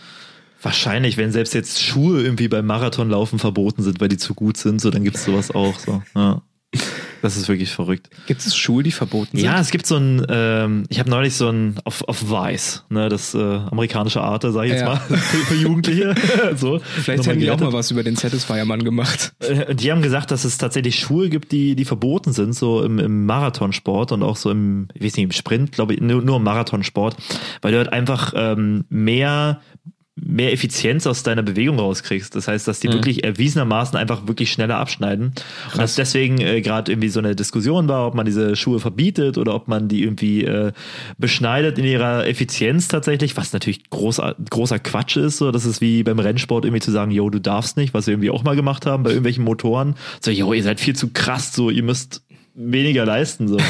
Wahrscheinlich, wenn selbst jetzt Schuhe irgendwie beim Marathonlaufen verboten sind, weil die zu gut sind, so dann gibt's sowas auch. So. Ja. Das ist wirklich verrückt. Gibt es Schuhe, die verboten sind? Ja, es gibt so ein, ähm, ich habe neulich so ein auf, auf Vice, ne, das äh, amerikanische Arte, sag ich jetzt Ja. mal, für, für Jugendliche. so, Vielleicht hätten die auch mal was über den Satisfier-Mann gemacht. Äh, Die haben gesagt, dass es tatsächlich Schuhe gibt, die, die verboten sind, so im, im Marathonsport und auch so im, ich weiß nicht, im Sprint, glaube ich, nur, nur im Marathonsport, weil du halt einfach ähm, mehr mehr Effizienz aus deiner Bewegung rauskriegst. Das heißt, dass die wirklich erwiesenermaßen einfach wirklich schneller abschneiden. Und dass deswegen äh, gerade irgendwie so eine Diskussion war, ob man diese Schuhe verbietet oder ob man die irgendwie äh, beschneidet in ihrer Effizienz tatsächlich, was natürlich großer, großer Quatsch ist. So, das ist wie beim Rennsport irgendwie zu sagen, yo, du darfst nicht, was wir irgendwie auch mal gemacht haben bei irgendwelchen Motoren. So, yo, ihr seid viel zu krass, so, ihr müsst weniger leisten. So.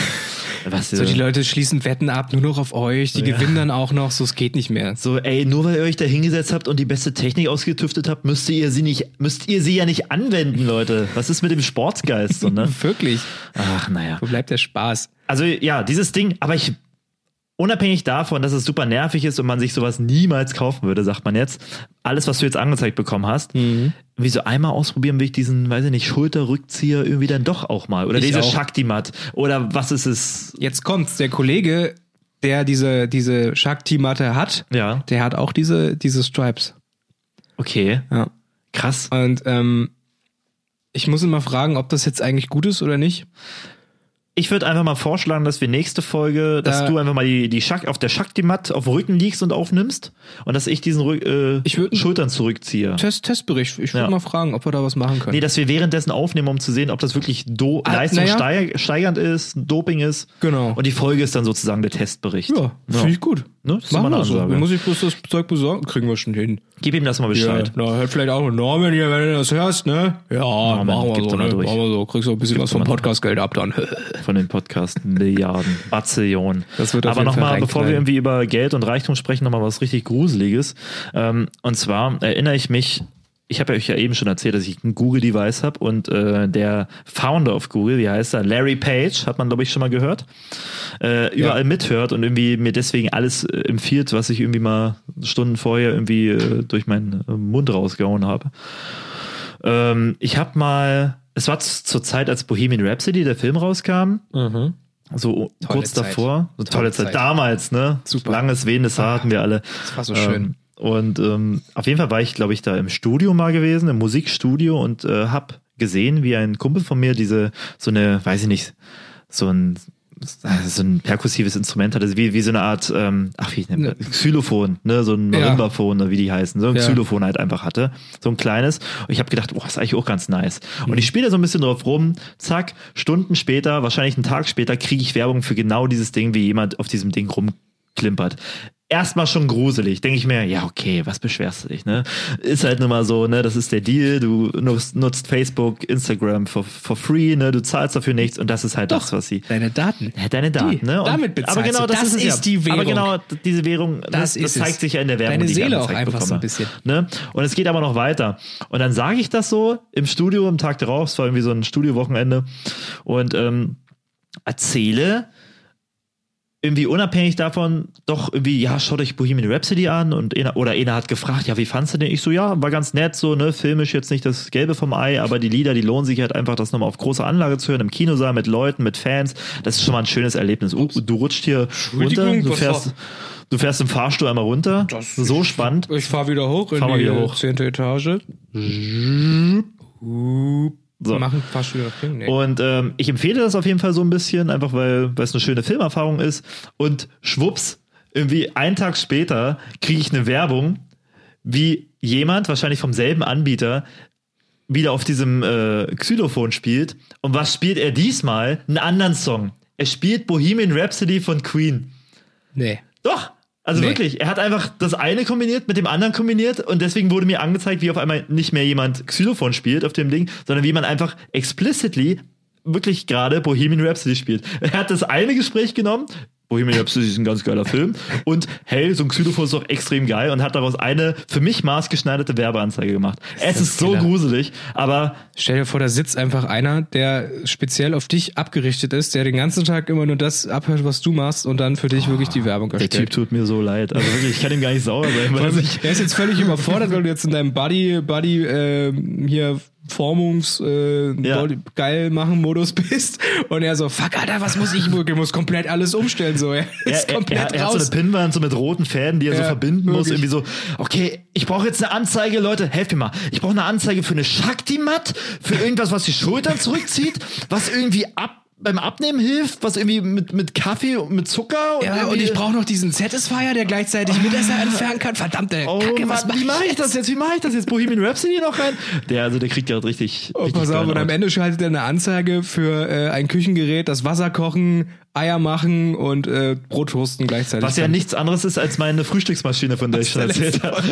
Was, So, die Leute schließen Wetten ab, nur noch auf euch, die Ja. gewinnen dann auch noch, so es geht nicht mehr. So, ey, nur weil ihr euch da hingesetzt habt und die beste Technik ausgetüftet habt, müsst ihr sie nicht, müsst ihr sie ja nicht anwenden, Leute. Was ist mit dem Sportsgeist, so, ne? Wirklich. Ach, naja. Wo bleibt der Spaß? Also, ja, dieses Ding, aber ich, unabhängig davon, dass es super nervig ist und man sich sowas niemals kaufen würde, sagt man jetzt, alles, was du jetzt angezeigt bekommen hast, Mhm. wie so einmal ausprobieren will ich diesen, weiß ich nicht, Schulterrückzieher irgendwie dann doch auch mal. Oder Ich diese auch. Shakti-Mat. Oder was ist es? Jetzt kommt's, der Kollege, der diese, diese Shakti-Matte hat, Ja, der hat auch diese, diese Stripes. okay. Ja. Krass. Und ähm, ich muss ihn mal fragen, ob das jetzt eigentlich gut ist oder nicht. Ich würde einfach mal vorschlagen, dass wir nächste Folge, dass Da- du einfach mal die, die Shak auf der Shakti-Mat auf dem Rücken liegst und aufnimmst und dass ich diesen Rück, äh, Ich würd- Schultern zurückziehe. Test, Testbericht. Ich würde Ja. mal fragen, ob wir da was machen können. Nee, dass wir währenddessen aufnehmen, um zu sehen, ob das wirklich do Ah, leistungssteigernd ist, Doping ist. Genau. Und die Folge ist dann sozusagen der Testbericht. ja, finde ich gut. Ne? Das ist Machen wir so. Muss ich bloß das Zeug besorgen. Kriegen wir schon hin. Gib ihm das mal Bescheid. Ja, na, hört vielleicht auch Norman hier, wenn du das hörst, ne? Ja, machen wir gib so, ne? Machen wir so. Kriegst du ein bisschen was vom Podcastgeld ab dann. Von den Podcast Milliarden, Bazillionen. Das wird Aber nochmal, bevor wir irgendwie über Geld und Reichtum sprechen, nochmal was richtig Gruseliges. Ähm, und zwar erinnere ich mich, ich habe ja euch ja eben schon erzählt, dass ich ein Google-Device habe und äh, der Founder of Google, wie heißt er? Larry Page, hat man glaube ich schon mal gehört, äh, überall mithört und irgendwie mir deswegen alles äh, empfiehlt, was ich irgendwie mal Stunden vorher irgendwie äh, durch meinen äh, Mund rausgehauen habe. Ähm, ich habe mal, es war zur Zeit, als Bohemian Rhapsody, der Film rauskam, so kurz Zeit. davor. So tolle, Tolle Zeit. Zeit. Damals, ne? Super. Langes wehendes Haar hatten wir alle. Das war so schön. Und ähm, auf jeden Fall war ich, glaube ich, da im Studio mal gewesen, im Musikstudio und äh, hab gesehen, wie ein Kumpel von mir diese, so eine, weiß ich nicht, so ein so ein perkussives Instrument hatte, wie, wie so eine Art, ähm, ach wie nennt man? Xylophon, ne, so ein Ja. Marimbaphon oder wie die heißen, so ein Ja. Xylophon halt einfach hatte, so ein kleines. Und ich habe gedacht, oh, ist eigentlich auch ganz nice. Und ich spiele da so ein bisschen drauf rum, zack, Stunden später, wahrscheinlich einen Tag später, kriege ich Werbung für genau dieses Ding, wie jemand auf diesem Ding rumklimpert. Erstmal schon gruselig, denke ich mir, ja, okay, was beschwerst du dich, ne? Ist halt nun mal so, ne, das ist der Deal, du nutzt, nutzt Facebook, Instagram for, for free, ne, du zahlst dafür nichts und das ist halt das, was sie Deine Daten. ja, deine Daten, Die, ne? Und, damit bezahlst aber genau, das, Das ist, ist die Währung. Aber genau, diese Währung, das, Das das, zeigt es. sich ja in der Werbung, Deine die ich Seele auch einfach so bekomme. ein bisschen. Ne? Und es geht aber noch weiter. Und dann sage ich das so im Studio am Tag darauf, es war irgendwie so ein Studiowochenende und ähm, erzähle irgendwie unabhängig davon doch irgendwie, ja, schaut euch Bohemian Rhapsody an und einer, oder einer hat gefragt, ja, wie fandst du den? Ich so, ja, war ganz nett, so, ne, filmisch jetzt nicht das Gelbe vom Ei, aber die Lieder, die lohnen sich halt einfach, das nochmal auf großer Anlage zu hören, im Kinosaal mit Leuten, mit Fans, das ist schon mal ein schönes Erlebnis. Oh, du rutscht hier runter, du fährst, du fährst im Fahrstuhl einmal runter, Das so ist- spannend. Ich fahr wieder hoch in Fahr mal die wieder hoch. zehnte Etage. So. Machen fast wieder das Ding. Nee. Und ähm, ich empfehle das auf jeden Fall so ein bisschen, einfach weil weil es eine schöne Filmerfahrung ist. Und schwupps, irgendwie einen Tag später kriege ich eine Werbung, wie jemand, wahrscheinlich vom selben Anbieter, wieder auf diesem äh, Xylophon spielt. Und was spielt er diesmal? Einen anderen Song. Er spielt Bohemian Rhapsody von Queen. nee. Doch. Also Nee. wirklich, er hat einfach das eine kombiniert mit dem anderen kombiniert und deswegen wurde mir angezeigt, wie auf einmal nicht mehr jemand Xylophon spielt auf dem Ding, sondern wie man einfach explicitly wirklich gerade Bohemian Rhapsody spielt. Er hat das eine Gespräch genommen, Bohemian Rhapsody ist ein ganz geiler Film und hey, so ein Xylophon ist doch extrem geil und hat daraus eine für mich maßgeschneiderte Werbeanzeige gemacht. Es das ist so Killer. gruselig, aber Stell dir vor, da sitzt einfach einer, der speziell auf dich abgerichtet ist, der den ganzen Tag immer nur das abhört, was du machst und dann für dich wirklich die Werbung der Typ erstellt. tut mir so leid. Also wirklich, ich kann ihm gar nicht sauer sein, weil er er ist jetzt völlig überfordert, weil du jetzt in deinem Buddy, Buddy äh, hier Formungs äh, Ja. Geil machen Modus bist und er so fuck Alter, was muss ich ich muss komplett alles umstellen so. Er ist er, komplett er, er hat so raus. eine Pinnwand so mit roten Fäden, die er so Ja, verbinden muss. wirklich. Irgendwie so, okay, ich brauche jetzt eine Anzeige, Leute, helft mir mal. Ich brauche eine Anzeige für eine Shakti-Mat, für irgendwas, was die Schultern zurückzieht, was irgendwie ab beim Abnehmen hilft, was irgendwie mit, mit Kaffee und mit Zucker und ja, und ich brauche noch diesen Satisfier, der gleichzeitig Mitesser entfernen kann. Verdammte Oh, Kacke, was mach wie mache ich das jetzt? Wie mache ich das jetzt? Bohemian Rhapsody noch rein? Der, also der kriegt ja richtig. Oh, richtig pass auf, und am Ende schaltet er eine Anzeige für äh, ein Küchengerät, das Wasser kochen, Eier machen und äh, Brot toasten gleichzeitig. Was ja kann. nichts anderes ist als meine Frühstücksmaschine, von der ich schon erzählt habe.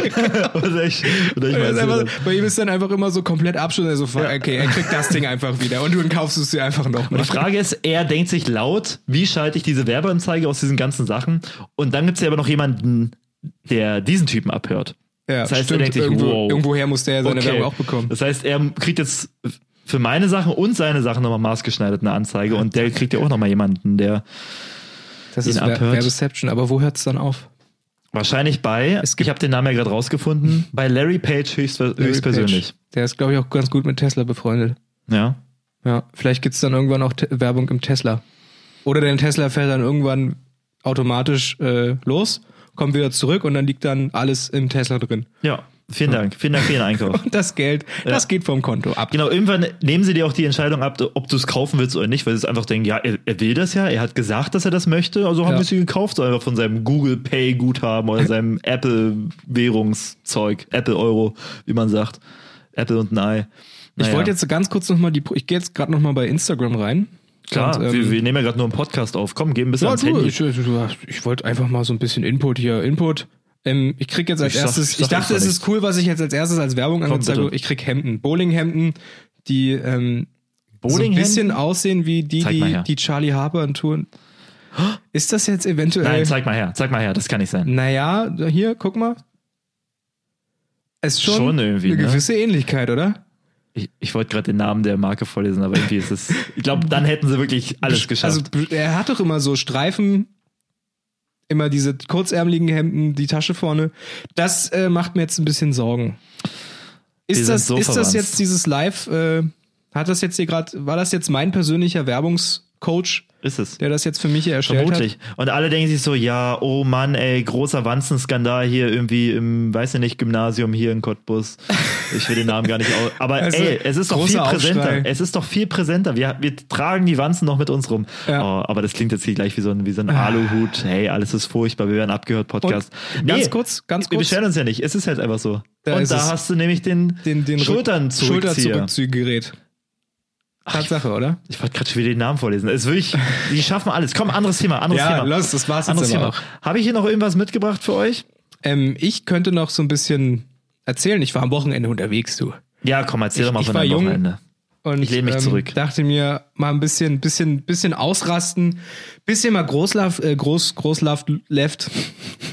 Oder ich, oder ich mal Er einfach, bei ihm ist dann einfach immer so komplett Abschluss. Also, okay, er kriegt das Ding einfach wieder und du kaufst es dir einfach Und nochmal. die Frage ist, er denkt sich laut, wie schalte ich diese Werbeanzeige aus diesen ganzen Sachen? Und dann gibt es ja aber noch jemanden, der diesen Typen abhört. Ja, Das heißt, er stimmt. denkt sich, Irgendwo, wow. Irgendwoher muss der seine Okay. Werbung auch bekommen. Das heißt, er kriegt jetzt für meine Sachen und seine Sachen nochmal maßgeschneidert eine Anzeige und der kriegt ja auch nochmal jemanden, der Das ihn ist abhört. Werbeception. Aber wo hört es dann auf? wahrscheinlich bei, Es gibt- ich habe den Namen ja gerade rausgefunden, bei Larry Page höchst, höchstpersönlich. Page. Der ist, glaube ich, auch ganz gut mit Tesla befreundet. Ja. Ja, vielleicht gibt's dann irgendwann auch Te Werbung im Tesla. Oder der Tesla fährt dann irgendwann automatisch äh, los, kommt wieder zurück und dann liegt dann alles im Tesla drin. Ja, vielen Dank. Vielen Dank für Ihren Einkauf. Und das Geld, das geht vom Konto ab. Genau, irgendwann nehmen sie dir auch die Entscheidung ab, ob du es kaufen willst oder nicht, weil sie einfach denken, ja, er, er will das ja, er hat gesagt, dass er das möchte, also haben Ja. wir sie gekauft, so einfach von seinem Google Pay Guthaben oder seinem Apple Währungszeug, Apple Euro, wie man sagt. Apple und ein Ei. Ich Naja. wollte jetzt ganz kurz nochmal die, ich gehe jetzt gerade nochmal bei Instagram rein. Klar, Und, ähm, wir, wir nehmen ja gerade nur einen Podcast auf. Komm, gehen ein bisschen Ja, ans du, Handy. ich, ich, ich wollte einfach mal so ein bisschen Input hier. Input. Ähm, ich krieg jetzt als Ich sag- erstes, ich ich, sag dachte, es ist cool, was ich jetzt als erstes als Werbung angezeigt habe. Ich krieg Hemden, Bowlinghemden, die ähm, so ein bisschen aussehen wie die, die, die Charlie Harper tun. Ist das jetzt eventuell? Nein, zeig mal her, zeig mal her, das kann nicht sein. naja, hier, guck mal. Es ist schon, Schon irgendwie, eine ne? gewisse Ähnlichkeit, oder? Ich, ich wollte gerade den Namen der Marke vorlesen, aber irgendwie ist es. Ich glaube, dann hätten sie wirklich alles geschafft. Also er hat doch immer so Streifen, immer diese kurzärmeligen Hemden, die Tasche vorne. Das äh, macht mir jetzt ein bisschen Sorgen. Ist das, so ist das jetzt dieses Live? Äh, hat das jetzt hier gerade? War das jetzt mein persönlicher Werbungscoach, ist es. der das jetzt für mich hier erstellt Vermutlich. Und alle denken sich so, ja, oh Mann, ey, großer Wanzenskandal hier irgendwie im, weiß ich nicht, Gymnasium hier in Cottbus. Ich will den Namen gar nicht aus. Aber Also, ey, es ist doch viel präsenter. Aufschrei. Es ist doch viel präsenter. Wir, wir tragen die Wanzen noch mit uns rum. Ja. Oh, aber das klingt jetzt hier gleich wie so ein, wie so ein Aluhut. Hey, alles ist furchtbar, wir werden abgehört, Podcast. Und ganz kurz, ganz Wir kurz. beschweren uns ja nicht. Es ist halt einfach so. Da Und da hast du nämlich den, Den, den Schultern Schulterzurückziehgerät. Tatsache, oder? Ich wollte gerade schon wieder den Namen vorlesen. Es wirklich, die schaffen alles. Komm, anderes Thema, anderes Ja, Thema. los, das war's jetzt anderes aber Thema. auch. Habe ich hier noch irgendwas mitgebracht für euch? Ähm, ich könnte noch so ein bisschen erzählen. Ich war am Wochenende unterwegs, du. Ja, komm, erzähl Ich- doch mal ich von war deinem jung. Wochenende. Und Ich lehne mich ähm, zurück. dachte mir mal ein bisschen, bisschen, bisschen ausrasten, bisschen mal Großlauf, äh, Groß, Großlauf left.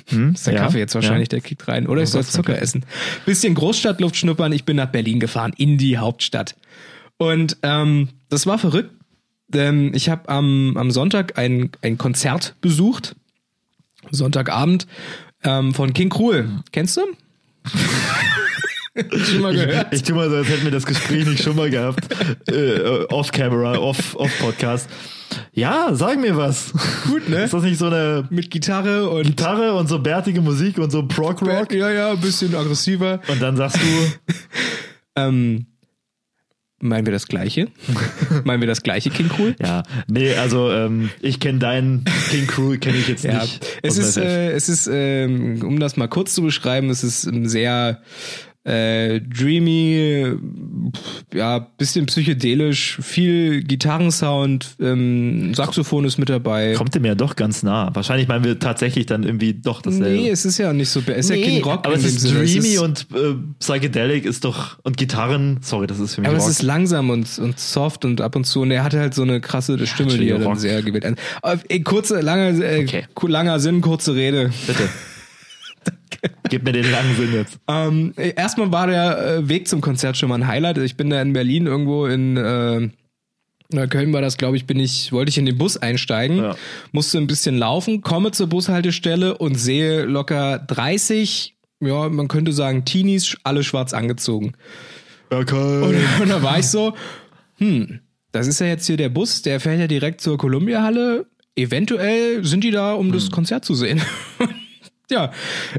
Hm? Ist der Ja, Kaffee jetzt wahrscheinlich, ja. der kickt rein. Oder ich soll Zucker essen. Bisschen Großstadtluft schnuppern. Ich bin nach Berlin gefahren, in die Hauptstadt. Und ähm, das war verrückt. Ähm, ich habe am, am Sonntag ein, ein Konzert besucht. Sonntagabend ähm, von King Cruel. Kennst du? Schon mal gehört? Ich tue mal so, als hätten wir das Gespräch nicht schon mal gehabt. äh, off-Camera, off- off-Podcast. ja, sag mir was. Gut, ne? Ist das nicht so eine Mit Gitarre und Gitarre und so bärtige Musik und so Prog-Rock? Ja, ja, ein bisschen aggressiver. Und dann sagst du, Ähm, meinen wir das gleiche? meinen wir das gleiche, King Cool? ja, nee, also ähm, ich kenne deinen King Crew, kenne ich jetzt Ja, nicht. es ist, äh, es ist, ähm, um das mal kurz zu beschreiben, es ist ein sehr äh, dreamy, ja, bisschen psychedelisch, viel Gitarrensound, ähm, Saxophon ist mit dabei. Kommt dem ja doch ganz nah. Wahrscheinlich meinen wir tatsächlich dann irgendwie doch dasselbe. Nee, es ist ja nicht so, es ist ja kein Rock. aber es ist Sinne. dreamy es ist, und äh, psychedelic ist doch und Gitarren, sorry, das ist für mich aber Rock. es ist langsam und, und soft und ab und zu. Und er hatte halt so eine krasse Stimme, die er dann Rock. sehr gewählt hat. Ey, kurze, lange, äh, Okay. langer Sinn, kurze Rede. Bitte. Gib mir den langen Sinn jetzt. Ähm, erstmal war der äh, Weg zum Konzert schon mal ein Highlight. Ich bin da in Berlin irgendwo in äh, na, Köln war das, glaube ich, bin ich, wollte ich in den Bus einsteigen, Ja. musste ein bisschen laufen, komme zur Bushaltestelle und sehe locker 30, ja, man könnte sagen, Teenies, alle schwarz angezogen. Okay. Und, und da war ich so, hm, das ist ja jetzt hier der Bus, der fährt ja direkt zur Columbia-Halle. Eventuell sind die da, um das Konzert zu sehen. ja,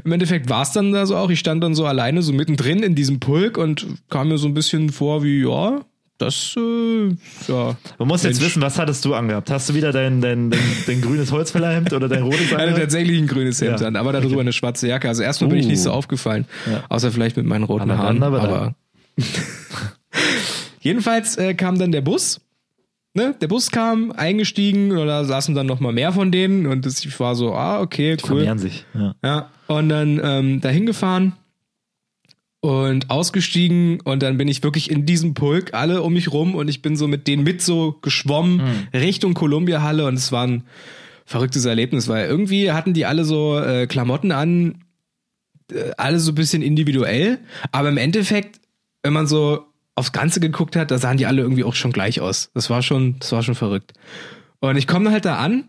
im Endeffekt war es dann da so auch. Ich stand dann so alleine, so mittendrin in diesem Pulk und kam mir so ein bisschen vor wie, ja, das, äh, ja. Man muss jetzt Mensch. wissen, was hattest du angehabt? Hast du wieder dein, dein, dein, dein grünes Holzfällerhemd oder dein rotes Ich hatte tatsächlich ein grünes Hemd Ja. an, aber darüber eine schwarze Jacke. Also erstmal bin ich Uh. nicht so aufgefallen. Ja. Außer vielleicht mit meinen roten Haaren. aber Jedenfalls äh, kam dann der Bus. Ne? Der Bus kam, eingestiegen, und da saßen dann noch mal mehr von denen und das, ich war so, ah, okay, cool. Vermehren sich. Ja. Ja, und dann ähm, dahin gefahren und ausgestiegen und dann bin ich wirklich in diesem Pulk, alle um mich rum und ich bin so mit denen mit so geschwommen Mhm. Richtung Columbia-Halle und es war ein verrücktes Erlebnis, weil irgendwie hatten die alle so äh, Klamotten an, äh, alle so ein bisschen individuell, aber im Endeffekt, wenn man so aufs Ganze geguckt hat, da sahen die alle irgendwie auch schon gleich aus. Das war schon, das war schon verrückt. Und ich komme halt da an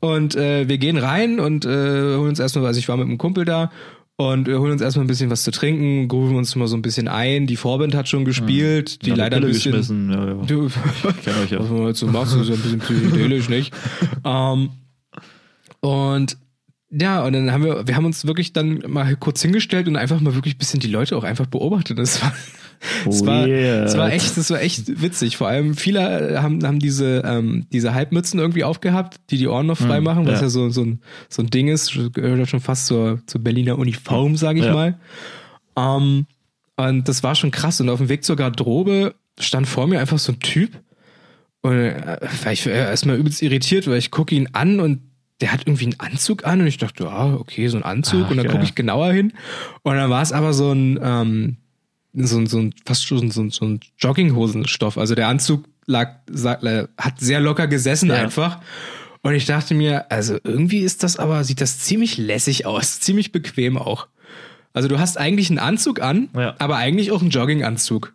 und äh, wir gehen rein und äh, holen uns erstmal, also ich war mit einem Kumpel da und wir holen uns erstmal ein bisschen was zu trinken, grooven uns mal so ein bisschen ein. Die Vorband hat schon gespielt, die Ja, leider ein Pille bisschen. geschmissen. Ja, ja. Du, Kenn euch ja. was man so macht, ist ja ein bisschen psychedelisch, nicht? Ähm, und ja, und dann haben wir, wir haben uns wirklich dann mal kurz hingestellt und einfach mal wirklich ein bisschen die Leute auch einfach beobachtet. Das war, das war, das war echt, das war echt witzig. Vor allem viele haben, haben diese, ähm, diese Halbmützen irgendwie aufgehabt, die die Ohren noch frei machen, was ja. ja, so, so, ein, so ein Ding ist, gehört ja schon fast zur, zur Berliner Uniform, sage ich Ja. mal. Ähm, und das war schon krass. Und auf dem Weg zur Garderobe stand vor mir einfach so ein Typ. Und äh, war ich erstmal übelst irritiert, weil ich gucke ihn an und der hat irgendwie einen Anzug an und ich dachte, ja, okay, so ein Anzug. Ach, und dann gucke ich genauer hin und dann war es aber so ein, ähm, so ein, so ein fast schon so ein, so ein Jogginghosenstoff. Also der Anzug lag, hat sehr locker gesessen Ja. einfach. Und ich dachte mir, also irgendwie ist das aber, sieht das ziemlich lässig aus, ziemlich bequem auch. Also du hast eigentlich einen Anzug an, Ja. aber eigentlich auch einen Jogginganzug.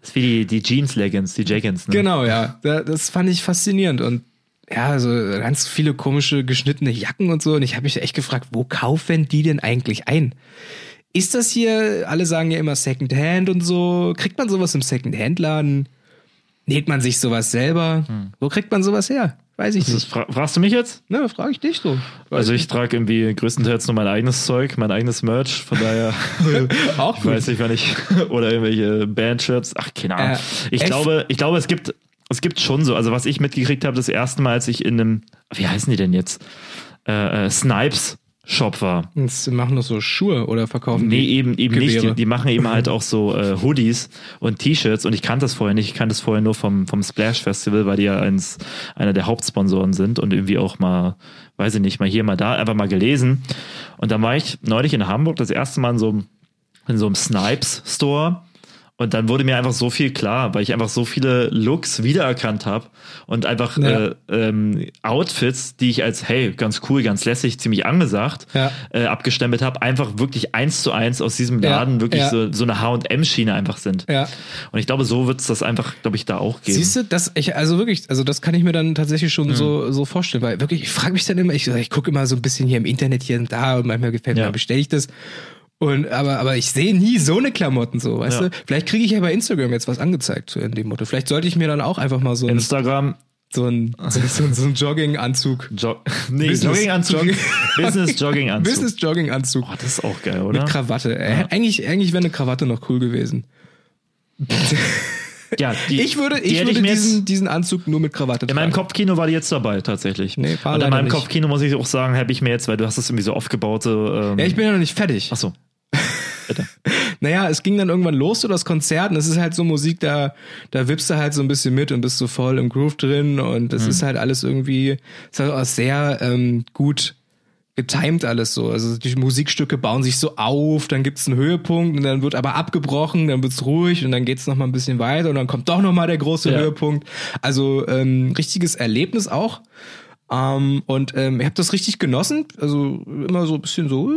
Das ist wie die, die Jeans-Leggings, die Jaggins. Ne? Genau, ja. Da- Das fand ich faszinierend und ja, also ganz viele komische geschnittene Jacken und so. Und ich habe mich echt gefragt, wo kaufen die denn eigentlich ein? Ist das hier, alle sagen ja immer Secondhand und so. Kriegt man sowas im Secondhand-Laden? Näht man sich sowas selber? Wo kriegt man sowas her? Weiß ich Das nicht. fra fragst du mich jetzt? Ne, frage ich dich so. Also ich trage irgendwie größtenteils nur mein eigenes Zeug, mein eigenes Merch, von daher auch ich gut. weiß nicht, wann ich oder irgendwelche Bandshirts, ach keine Ahnung. Äh, ich glaube, ich glaube, es gibt es gibt schon so, also was ich mitgekriegt habe, das erste Mal, als ich in einem, wie heißen die denn jetzt? Äh, äh, Snipes Shop war. Jetzt machen das so Schuhe oder verkaufen Nee, eben, eben nicht. Die, die machen eben halt auch so äh, Hoodies und T-Shirts und ich kannte das vorher nicht. Ich kannte das vorher nur vom, vom Splash Festival, weil die ja eins, einer der Hauptsponsoren sind und irgendwie auch mal, weiß ich nicht, mal hier, mal da, einfach mal gelesen. Und dann war ich neulich in Hamburg das erste Mal in so einem, in so einem Snipes Store. Und dann wurde mir einfach so viel klar, weil ich einfach so viele Looks wiedererkannt habe und einfach Ja. äh, ähm, Outfits, die ich als, hey, ganz cool, ganz lässig, ziemlich angesagt, Ja. äh, abgestempelt habe, einfach wirklich eins zu eins aus diesem Ja, Laden wirklich ja. so, so eine H&M-Schiene einfach sind. Ja. Und ich glaube, so wird es das einfach, glaube ich, da auch geben. Siehst du, das ich also wirklich, also das kann ich mir dann tatsächlich schon so so vorstellen, weil wirklich, ich frage mich dann immer, ich, ich gucke immer so ein bisschen hier im Internet hier und da und manchmal gefällt mir, bestelle ich das. Und aber aber ich sehe nie so eine Klamotten so, weißt Ja. du? Vielleicht kriege ich ja bei Instagram jetzt was angezeigt so in dem Motto. Vielleicht sollte ich mir dann auch einfach mal so ein Instagram, so ein so, so, so ein Jogginganzug jo nee, Business- Jogginganzug. Jogging- Business Jogginganzug. Business Jogginganzug Boah, das ist auch geil, oder? mit Krawatte. Äh, Eigentlich eigentlich wäre eine Krawatte noch cool gewesen. ja, die, Ich würde die ich würde jetzt- diesen diesen Anzug nur mit Krawatte In meinem tragen. Kopfkino war die jetzt dabei, tatsächlich. Nee, war Und in meinem nicht. Kopfkino muss ich auch sagen, habe ich mir jetzt, weil du hast das irgendwie so aufgebaute. Ähm, Ja, ich bin ja noch nicht fertig. ach so. Bitte. Naja, es ging dann irgendwann los, so das Konzert, und es ist halt so Musik, da, da wippst du halt so ein bisschen mit und bist so voll im Groove drin und das ist halt alles irgendwie, ist halt auch sehr ähm, gut getimed alles so. Also die Musikstücke bauen sich so auf, dann gibt's einen Höhepunkt und dann wird aber abgebrochen, dann wird's ruhig und dann geht's noch mal ein bisschen weiter und dann kommt doch noch mal der große Ja. Höhepunkt. Also ähm, richtiges Erlebnis auch. Ähm, und ähm, ich habe das richtig genossen. Also immer so ein bisschen so,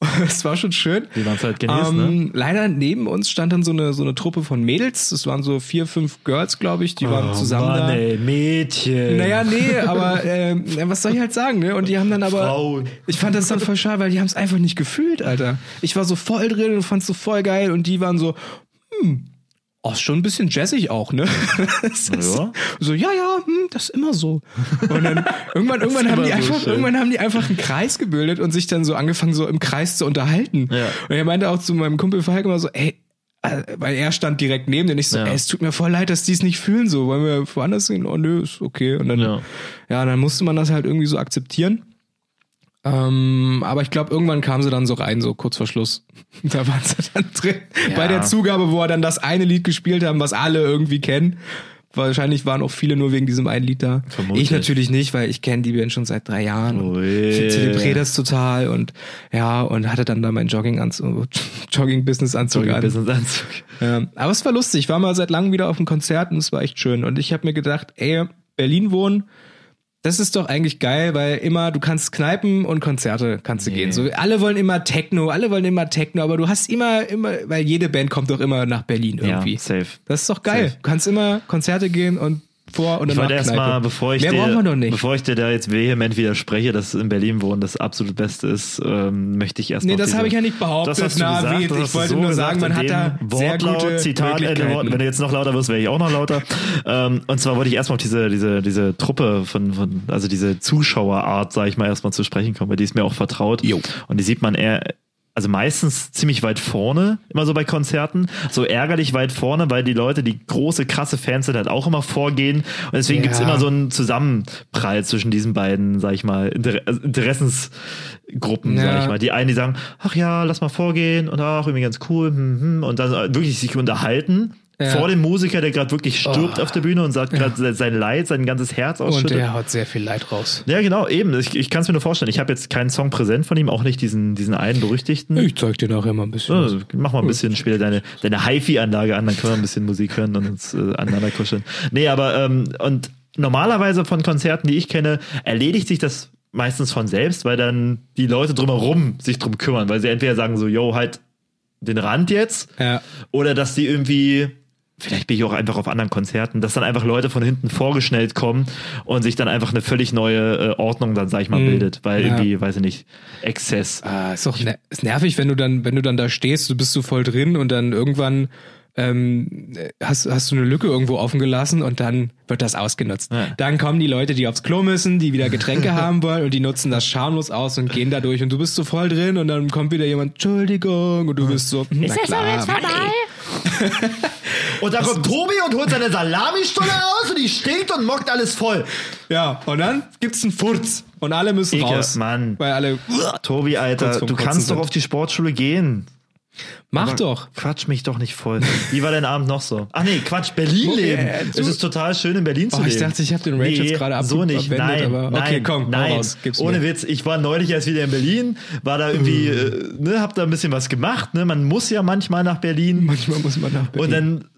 es war schon schön. Wie man es halt genießt, ne? Ähm, Leider neben uns stand dann so eine, so eine Truppe von Mädels. Das waren so vier, fünf Girls, glaube ich, die waren zusammen Oh Mann, da. ey, Mädchen. Naja, nee, aber ähm, was soll ich halt sagen, ne? Und die haben dann aber. Frauen. Ich fand das dann voll schade, weil die haben es einfach nicht gefühlt, Alter. Ich war so voll drin und fand's so voll geil und die waren so, hm, oh, ist schon ein bisschen jazzig auch, ne? Ist Ja. So, ja, ja, hm, das ist immer so. Und dann irgendwann, irgendwann haben die so einfach, schön. irgendwann haben die einfach einen Kreis gebildet und sich dann so angefangen, so im Kreis zu unterhalten. Ja. Und er meinte auch zu meinem Kumpel Falk immer so, ey, äh, weil er stand direkt neben und ich so, Ja. ey, es tut mir voll leid, dass die es nicht fühlen, so, wollen wir woanders gehen? Oh nö, ist okay. Und dann, Ja. ja, dann musste man das halt irgendwie so akzeptieren. Ähm, aber ich glaube, irgendwann kam sie dann so rein, so kurz vor Schluss. Da waren sie dann drin. Ja. Bei der Zugabe, wo er dann das eine Lied gespielt haben, was alle irgendwie kennen. Wahrscheinlich waren auch viele nur wegen diesem einen Lied da. Vermutlich. Ich natürlich nicht, weil ich kenne die Band schon seit drei Jahren. und Ui. Ich zelebriere das total und ja, und hatte dann da mein Jogging-Anzug, Jogging-Business-Anzug Sorry, an. Business-Anzug. Ja, aber es war lustig. Ich war mal seit langem wieder auf einem Konzert und es war echt schön. Und ich habe mir gedacht, ey, Berlin wohnen, das ist doch eigentlich geil, weil immer, du kannst Kneipen und Konzerte kannst du Nee. gehen. So, alle wollen immer Techno, alle wollen immer Techno, aber du hast immer, immer, weil jede Band kommt doch immer nach Berlin irgendwie. Ja, safe. Das ist doch geil. Safe. Du kannst immer Konzerte gehen und vor und Ich danach wollte erst mal, bevor ich Mehr dir, braucht man doch nicht. bevor ich dir da jetzt vehement widerspreche, dass in Berlin wohnen das absolut Beste ist, ähm, möchte ich erst Nee, das habe ich ja nicht behauptet. Das hast du Na, gesagt, wie, das ich wollte so nur gesagt, sagen, man hat da sehr Wortlaut, gute Zitat. Wort. Wenn du jetzt noch lauter wirst, wäre ich auch noch lauter. ähm, und zwar wollte ich erstmal auf diese, diese, diese Truppe von, von, also diese Zuschauerart, sage ich mal, erstmal zu sprechen kommen, weil die ist mir auch vertraut. Jo. Und die sieht man eher, also meistens ziemlich weit vorne, immer so bei Konzerten, so ärgerlich weit vorne, weil die Leute, die große, krasse Fans sind, halt auch immer vorgehen. Und deswegen Ja. gibt's immer so einen Zusammenprall zwischen diesen beiden, sag ich mal, Inter also Interessensgruppen, Ja. sag ich mal. Die einen, die sagen, ach ja, lass mal vorgehen und ach, irgendwie ganz cool, hm, hm, und dann wirklich sich unterhalten. Ja. Vor dem Musiker, der gerade wirklich stirbt Oh. auf der Bühne und sagt gerade sein Leid, sein ganzes Herz Und ausschüttet. der haut sehr viel Leid raus. ja, genau, eben. Ich, ich kann es mir nur vorstellen. Ich habe jetzt keinen Song präsent von ihm, auch nicht diesen, diesen einen berüchtigten. Ich zeig dir nachher mal ein bisschen. Also, mach mal ein bisschen später deine, deine HiFi-Anlage an, dann können wir ein bisschen Musik hören und uns äh, aneinander kuscheln. Nee, aber ähm, und normalerweise von Konzerten, die ich kenne, erledigt sich das meistens von selbst, weil dann die Leute drumherum sich drum kümmern, weil sie entweder sagen so, yo, halt den Rand jetzt, Ja. oder dass die irgendwie, vielleicht bin ich auch einfach auf anderen Konzerten, dass dann einfach Leute von hinten vorgeschnellt kommen und sich dann einfach eine völlig neue äh, Ordnung dann, sag ich mal, Mhm. bildet, weil Ja. irgendwie, weiß ich nicht, Exzess. Ah, ist doch ner ist nervig, wenn du dann, wenn du dann da stehst, du bist so voll drin und dann irgendwann ähm, hast, hast du eine Lücke irgendwo offen gelassen und dann wird das ausgenutzt. Ja. Dann kommen die Leute, die aufs Klo müssen, die wieder Getränke haben wollen und die nutzen das schamlos aus und gehen da durch und du bist so voll drin und dann kommt wieder jemand, Entschuldigung, und du bist so, hm, na klar, Mann, ey. Und dann kommt Tobi und holt seine Salamistulle aus und die stinkt und mockt alles voll. Ja, und dann gibt's einen Furz und alle müssen Ekel, raus. Mann. Weil alle, Tobi, Alter, du kannst doch auf die Sportschule gehen. Mach Aber doch. Quatsch mich doch nicht voll. Wie war dein Abend noch so? Ach nee, Quatsch, Berlin leben. äh, du- es ist total schön in Berlin zu Oh, leben. ich dachte, ich hab den Rage jetzt gerade ab- so nicht. Nein, aber okay, nein, komm, nein. raus, Ohne mir. Witz, ich war neulich erst wieder in Berlin, war da irgendwie, äh, ne, hab da ein bisschen was gemacht, ne, man muss ja manchmal nach Berlin. Manchmal muss man nach Berlin. Und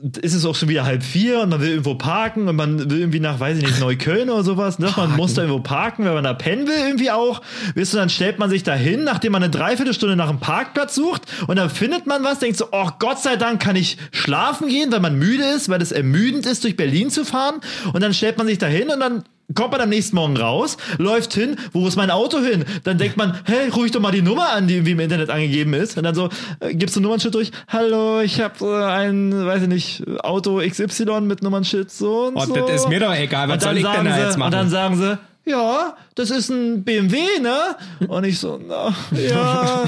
dann ist es auch schon wieder halb vier und man will irgendwo parken und man will irgendwie nach, weiß ich nicht, Neukölln oder sowas. Ne? Man muss da irgendwo parken, wenn man da pennen will irgendwie auch. Weißt du, dann stellt man sich da hin, nachdem man eine Dreiviertelstunde nach einem Parkplatz sucht und dann findet man was, denkt so, oh Gott sei Dank kann ich schlafen gehen, weil man müde ist, weil es ermüdend ist, durch Berlin zu fahren. Und dann stellt man sich da hin und dann kommt man am nächsten Morgen raus, läuft hin, wo ist mein Auto hin? Dann denkt man, hey, ruf ich doch mal die Nummer an, die irgendwie im Internet angegeben ist. Und dann so, äh, gibst du Nummernschild durch, hallo, ich habe äh, ein, weiß ich nicht, Auto XY mit Nummernschild so und Oh, so. das ist mir doch egal, was soll ich denn sagen da jetzt machen? Und dann sagen sie, ja, das ist ein BMW, ne? Und ich so, na, ja,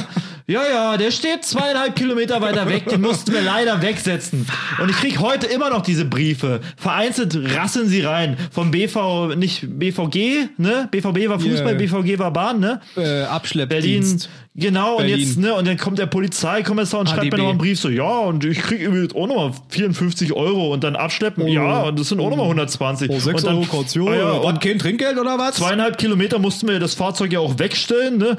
ja, ja, der steht zweieinhalb Kilometer weiter weg, den mussten wir leider wegsetzen. Und ich krieg heute immer noch diese Briefe. Vereinzelt rasseln sie rein. Vom BV, nicht BVG, ne? BVB war Fußball, Yeah. BVG war Bahn, ne? äh, Berlin, Abschleppdienst. genau, und Berlin. jetzt, ne, und dann kommt der Polizeikommissar und schreibt HDB. mir noch einen Brief so, ja, und ich krieg irgendwie jetzt auch nochmal 54 Euro und dann abschleppen, ja, und das sind auch nochmal 120. Oh, 6 und dann, Euro Kaution. Ah, ja, und und kein Trinkgeld oder was? zweieinhalb Kilometer mussten wir das Fahrzeug ja auch wegstellen, ne?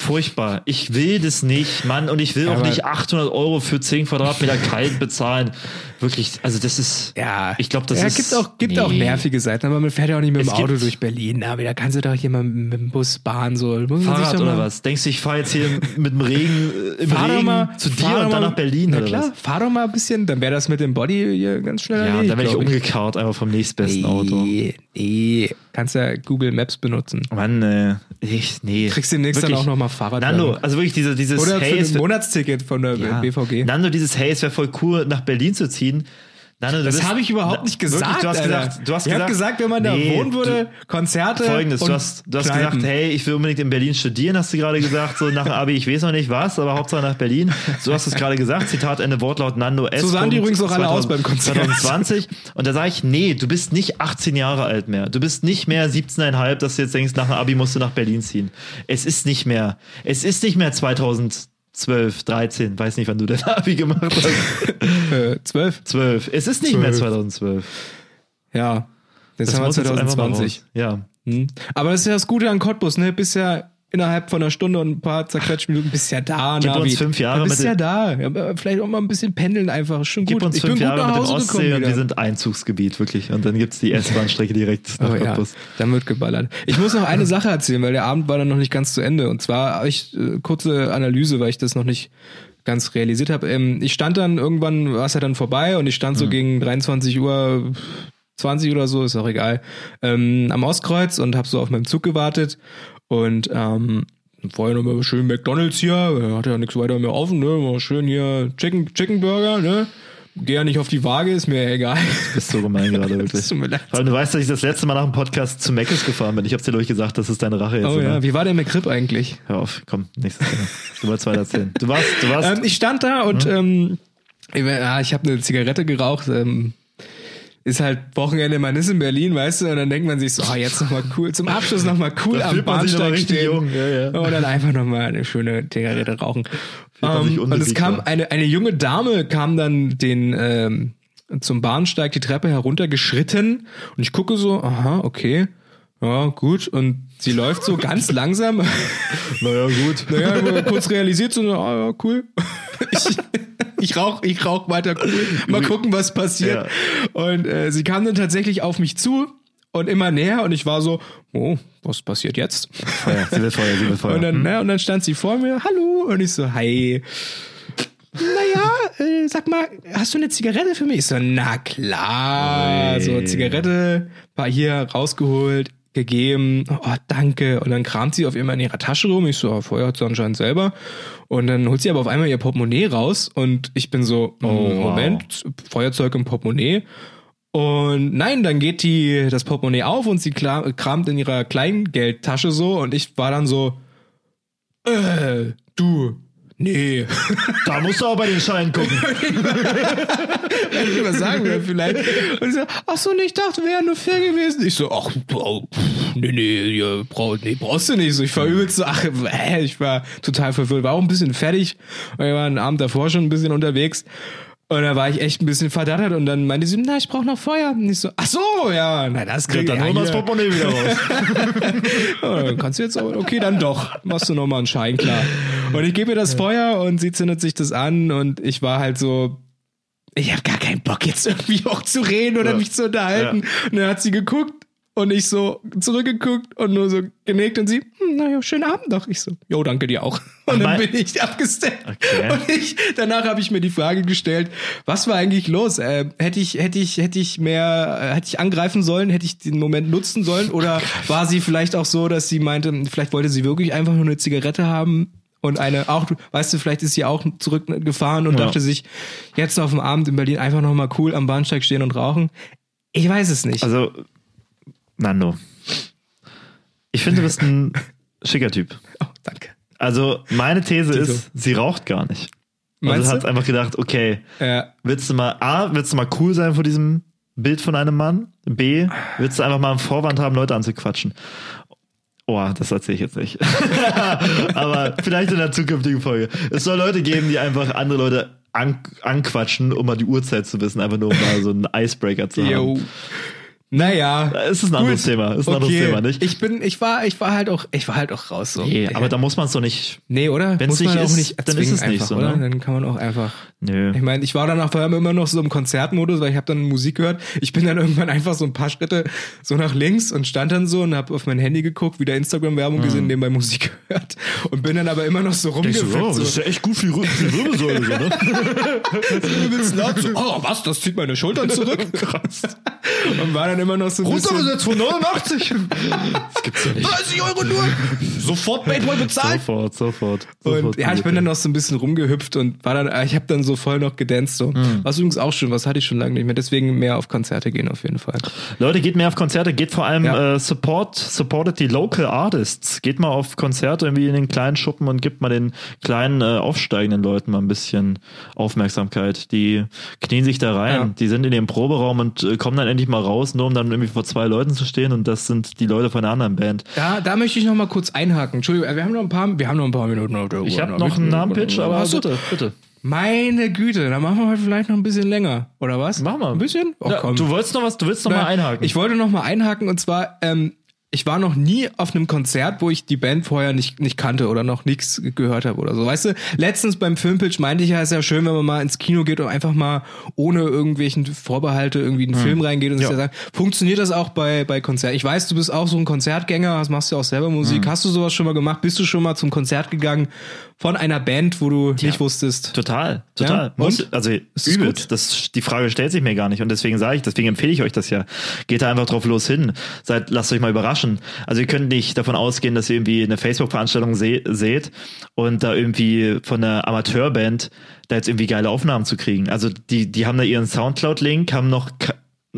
Furchtbar. Ich will das nicht, Mann. Und ich will auch Aber- nicht 800 Euro für 10 Quadratmeter kalt bezahlen. Wirklich, also das ist. Ja, Ich glaube, das ja, ist. gibt auch gibt auch nee. nervige Seiten, aber man fährt ja auch nicht mit dem Es Auto durch Berlin. Aber da kannst du doch hier mal mit dem Bus, Bahn so. Fahrrad doch oder mal- was? Denkst du, ich fahre jetzt hier mit dem Regen, äh, im Fahr Regen mal zu dir und dann nach Berlin Na oder klar, was? fahr doch mal ein bisschen, dann wäre das mit dem Body hier ganz schnell Ja, erledigt, dann werde ich umgekarrt einfach vom nächstbesten Auto. Nee. Kannst ja Google Maps benutzen. Mann, äh, ich, nee. Kriegst demnächst dann auch noch mal Fahrrad. Nando, also wirklich diese, dieses Oder Hey, für ein Monatsticket von der Ja. BVG. Nando, dieses Hey, es wäre voll cool, nach Berlin zu ziehen. Nando, du Das habe ich überhaupt nicht Wirklich, gesagt. du hast Alter. gesagt, du hast ich gesagt, habe gesagt, wenn man da Nee, wohnen würde, Konzerte. Folgendes, du hast, du hast Kneipen. gesagt, hey, ich will unbedingt in Berlin studieren, hast du gerade gesagt, so nach dem Abi, ich weiß noch nicht was, aber Hauptsache nach Berlin. So hast du es gerade gesagt, Zitat Ende Wortlaut Nando S. So sahen die übrigens auch alle 2000 aus beim Konzert. 2020. Und da sage ich, nee, du bist nicht 18 Jahre alt mehr. Du bist nicht mehr 17,5, dass du jetzt denkst, nach dem Abi musst du nach Berlin ziehen. Es ist nicht mehr, es ist nicht mehr 2020. 12, 13, weiß nicht, wann du dein Abi gemacht hast. Äh, 12? 12. Es ist nicht mehr 12. 2012. Ja. Jetzt haben wir muss jetzt einfach mal 2020. raus. Ja. Hm. Aber das ist ja das Gute an Cottbus, ne? Bist ja innerhalb von einer Stunde und ein paar zerquetschten Minuten bist ja da. Gib Navi. uns fünf Jahre Du bist mit ja den- da. Ja, vielleicht auch mal ein bisschen pendeln einfach. Schon Gib gut. uns ich bin fünf Jahre mit dem Ostsee und wir sind Einzugsgebiet, wirklich. Und dann gibt's die S-Bahn-Strecke direkt nach Oh ja, Cottbus. dann wird geballert. Ich muss noch eine Sache erzählen, weil der Abend war dann noch nicht ganz zu Ende. Und zwar habe ich äh, kurze Analyse, weil ich das noch nicht ganz realisiert habe. Ähm, ich stand dann irgendwann, war es ja dann vorbei und ich stand so Mhm. gegen 23 Uhr 20 oder so, ist auch egal, ähm, am Ostkreuz und habe so auf meinen Zug gewartet und ähm, vorher nochmal schön McDonalds hier, äh, hat ja nichts weiter mehr offen, ne, mal schön hier Chicken, Chicken Burger, ne, geh ja nicht auf die Waage, ist mir egal. Du bist so gemein gerade, wirklich. Das tut mir leid. Allem, du weißt, dass ich das letzte Mal nach dem Podcast zu Meckes gefahren bin. Ich hab's dir durch gesagt, das ist deine Rache jetzt. Oh oder? ja, wie war der McRib eigentlich? Hör auf, komm, nächstes Thema. Du wolltest weiter erzählen. Du warst, du warst, Ähm, ich stand da und ähm, ich, ja, ich habe eine Zigarette geraucht. Ähm, ist halt Wochenende, man ist in Berlin, weißt du, und dann denkt man sich so, oh, jetzt nochmal cool, zum Abschluss nochmal cool am Bahnsteig stehen. jung, ja, ja. Und dann einfach nochmal eine schöne Zigarette rauchen. sich Ähm, und es kam eine, eine junge Dame kam dann den ähm, zum Bahnsteig die Treppe herunter geschritten und ich gucke so, aha, okay. Ja, gut. Und sie läuft so ganz langsam. naja, gut. Naja, kurz realisiert so, ah, ja, cool. Ich, ich rauch, ich rauch weiter cool. Mal gucken, was passiert. Und äh, sie kam dann tatsächlich auf mich zu und immer näher und ich war so, oh, was passiert jetzt? Feuer, sie will Feuer, sie will Feuer. Und dann, ne, und dann stand sie vor mir, hallo, und ich so, hi. Naja, äh, sag mal, hast du eine Zigarette für mich? Ich so, na klar. Ui. So, Zigarette war hier rausgeholt, gegeben. Oh, danke. Und dann kramt sie auf einmal in ihrer Tasche rum. Ich so, oh, vorher hat sie anscheinend selber. Und dann holt sie aber auf einmal ihr Portemonnaie raus und ich bin so, oh, wow. Moment, Feuerzeug im Portemonnaie. Und nein, dann geht die das Portemonnaie auf und sie kramt in ihrer Kleingeldtasche so und ich war dann so, äh, du, nee. Da musst du auch bei den Scheinen gucken. Was sagen wir vielleicht? Und ich so, ach so, nee, ich dachte, wäre nur fair gewesen. Ich so, ach, oh, pff, nee, nee, brauch, nee, brauchst du nicht. So, ich war übelst so, ach, ich war total verwirrt, war auch ein bisschen fertig. Und wir waren Abend davor schon ein bisschen unterwegs. Und da war ich echt ein bisschen verdattert und dann meinte sie, na, ich brauche noch Feuer. Und ich so, ach so, ja, na, das Ja, kriegt dann ja, holen wir das. Portemonnaie wieder raus. Ja, dann kannst du jetzt okay, dann doch. Machst du nochmal einen Schein klar. Und ich gebe ihr das Feuer und sie zündet sich das an und ich war halt so, ich habe gar keinen Bock jetzt irgendwie auch zu reden oder Ja. mich zu unterhalten. Und dann hat sie geguckt und ich so zurückgeguckt und nur so genickt und sie, hm, naja, schönen Abend noch. Ich so, jo, danke dir auch. Und dann bin ich abgesteppt. Okay. Und ich, danach habe ich mir die Frage gestellt, was war eigentlich los? Äh, hätte ich, hätte ich, hätte ich mehr, äh, hätte ich angreifen sollen, hätte ich den Moment nutzen sollen? Oder war sie vielleicht auch so, dass sie meinte, vielleicht wollte sie wirklich einfach nur eine Zigarette haben? Und eine, auch, du- weißt du, vielleicht ist sie auch zurückgefahren und Ja. dachte sich, jetzt auf dem Abend in Berlin einfach nochmal cool am Bahnsteig stehen und rauchen. Ich weiß es nicht. Also, Nando. Ich finde, du bist ein schicker Typ. oh, danke. Also, meine These Tito. ist, sie raucht gar nicht. Meinst also hat einfach gedacht, okay, Ja. willst du mal, A, willst du mal cool sein vor diesem Bild von einem Mann? B, willst du einfach mal einen Vorwand haben, Leute anzuquatschen? Oh, das erzähle ich jetzt nicht. Aber vielleicht in der zukünftigen Folge. Es soll Leute geben, die einfach andere Leute an, anquatschen, um mal die Uhrzeit zu wissen, einfach nur um mal so einen Icebreaker zu haben. Jo. Naja. Es ist ein anderes Gut. Thema. Es ist ein anderes Okay. Thema, nicht? Ich bin, ich war, ich war halt auch, ich war halt auch raus so. Nee, aber da muss man es doch nicht. Nee, oder? Muss man nicht auch ist, nicht dann ist es nicht einfach, so, oder? ne? Dann kann man auch einfach. Nö. Ich meine, ich war danach vor allem immer noch so im Konzertmodus, weil ich habe dann Musik gehört. Ich bin dann irgendwann einfach so ein paar Schritte so nach links und stand dann so und habe auf mein Handy geguckt, wieder Instagram-Werbung gesehen, nebenbei Musik gehört und bin dann aber immer noch so Denkst du, rumgewippt. oh, das ist so, ja echt gut für die, Wirbelsäule, so, ne? so, oh, was, das zieht meine Schultern zurück? Krass. Und war dann immer noch so ein. Runtergesetzt von 89. Das gibt's ja nicht. 30 Euro nur! Sofort Paypal bezahlt! Sofort, sofort. Und sofort ja, ich bin dann noch so ein bisschen rumgehüpft und war dann, ich habe dann so voll noch gedanced. So. Hm. Was übrigens auch schön, was hatte ich schon lange nicht mehr. Deswegen mehr auf Konzerte gehen auf jeden Fall. Leute, geht mehr auf Konzerte, geht vor allem Ja. äh, support, supportet die local artists. Geht mal auf Konzerte irgendwie in den kleinen Schuppen und gibt mal den kleinen äh, aufsteigenden Leuten mal ein bisschen Aufmerksamkeit. Die knien sich da rein, Ja. die sind in ihrem Proberaum und äh, kommen dann endlich mal raus, nur um dann irgendwie vor zwei Leuten zu stehen und das sind die Leute von einer anderen Band. Da, da möchte ich noch mal kurz einhaken. Entschuldigung, wir haben noch ein paar, wir haben noch ein paar Minuten auf der Uhr. Ich habe noch einen Namenpitch, aber Hast du? bitte, bitte. Meine Güte, dann machen wir heute vielleicht noch ein bisschen länger, oder was? Mach mal. Ein bisschen? Oh, Ja, komm. du wolltest noch was, du willst noch mal Na, einhaken. Ich wollte noch mal einhaken und zwar, ähm, ich war noch nie auf einem Konzert, wo ich die Band vorher nicht, nicht kannte oder noch nichts gehört habe oder so. Weißt du, letztens beim Filmpitch meinte ich ja, ist ja schön, wenn man mal ins Kino geht und einfach mal ohne irgendwelchen Vorbehalte irgendwie in einen Film reingeht und sich Ja. ja sagt, funktioniert das auch bei, bei Konzerten? Ich weiß, du bist auch so ein Konzertgänger, das machst du auch selber Musik. Hast du sowas schon mal gemacht? Bist du schon mal zum Konzert gegangen von einer Band, wo du nicht wusstest? Total, total. Ja? Und? also es übelst. gut? Das, die Frage stellt sich mir gar nicht und deswegen sage ich, deswegen empfehle ich euch das ja. Geht da einfach drauf los hin. Seid, lasst euch mal überraschen. Also ihr könnt nicht davon ausgehen, dass ihr irgendwie eine Facebook-Veranstaltung se seht und da irgendwie von einer Amateurband da jetzt irgendwie geile Aufnahmen zu kriegen. Also die, die haben da ihren Soundcloud-Link, haben noch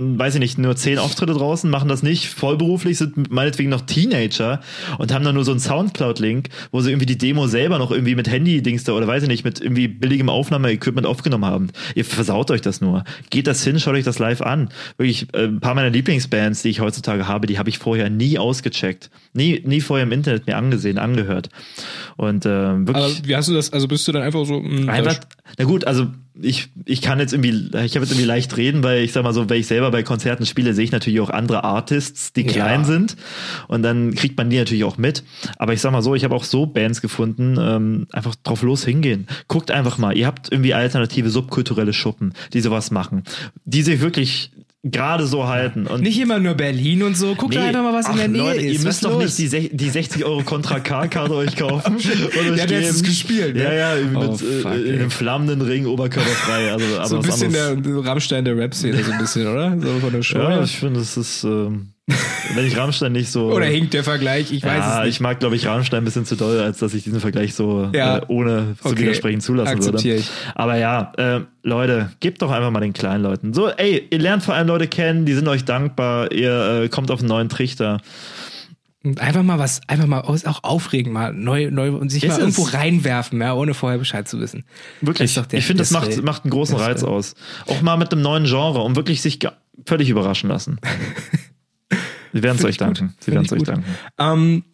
weiß ich nicht, nur zehn Auftritte draußen, machen das nicht vollberuflich, sind meinetwegen noch Teenager und haben dann nur so einen Soundcloud-Link, wo sie irgendwie die Demo selber noch irgendwie mit Handy-Dings da oder weiß ich nicht, mit irgendwie billigem Aufnahmeequipment aufgenommen haben. Ihr versaut euch das nur. Geht das hin, schaut euch das live an. Wirklich, äh, ein paar meiner Lieblingsbands, die ich heutzutage habe, die habe ich vorher nie ausgecheckt. Nie, nie vorher im Internet mir angesehen, angehört. Und äh, Aber wirklich. wie hast du das, also bist du dann einfach so, mh, Einfach, na gut, also ich, ich kann jetzt irgendwie, ich habe jetzt irgendwie leicht reden, weil ich sag mal so, wenn ich selber bei Konzerten spiele, sehe ich natürlich auch andere Artists, die Ja. klein sind und dann kriegt man die natürlich auch mit. Aber ich sag mal so, ich habe auch so Bands gefunden, ähm, einfach drauf los hingehen. Guckt einfach mal, ihr habt irgendwie alternative subkulturelle Schuppen, die sowas machen, die sich wirklich gerade so halten. Und nicht immer nur Berlin und so. Guck doch einfach mal, was in ach, der Nähe Leute, ist. Ihr müsst doch los? nicht die, die 60 Euro Contra K-Karte euch kaufen. und euch Der hat geben. gespielt, ne? Ja, ja, mit, Oh, äh, fuck, in ey. einem flammenden Ring, oberkörperfrei. Also, aber so ein bisschen anderes- der, der Rammstein der Rap-Szene, so ein bisschen, oder? So von der Show. Ja, ich finde, es ist, ähm, wenn ich Rammstein nicht so. Oder hinkt der Vergleich? Ich weiß ja, es nicht. ich mag, glaube ich, Rammstein ein bisschen zu doll, als dass ich diesen Vergleich so Ja. äh, ohne zu Okay. widersprechen zulassen Akzeptiere würde. ich. Aber ja, äh, Leute, gebt doch einfach mal den kleinen Leuten. So, ey, ihr lernt vor allem Leute kennen, die sind euch dankbar, ihr äh, kommt auf einen neuen Trichter. Und einfach mal was, einfach mal aus, auch aufregen, mal neu, neu und sich Ist mal irgendwo reinwerfen, ja, ohne vorher Bescheid zu wissen. Wirklich. Der- ich finde, das macht, Will. macht einen großen Reiz Will. aus. Auch mal mit einem neuen Genre, um wirklich sich völlig überraschen lassen. Sie werden es euch danken. Sie werden ich es euch danken. Ähm,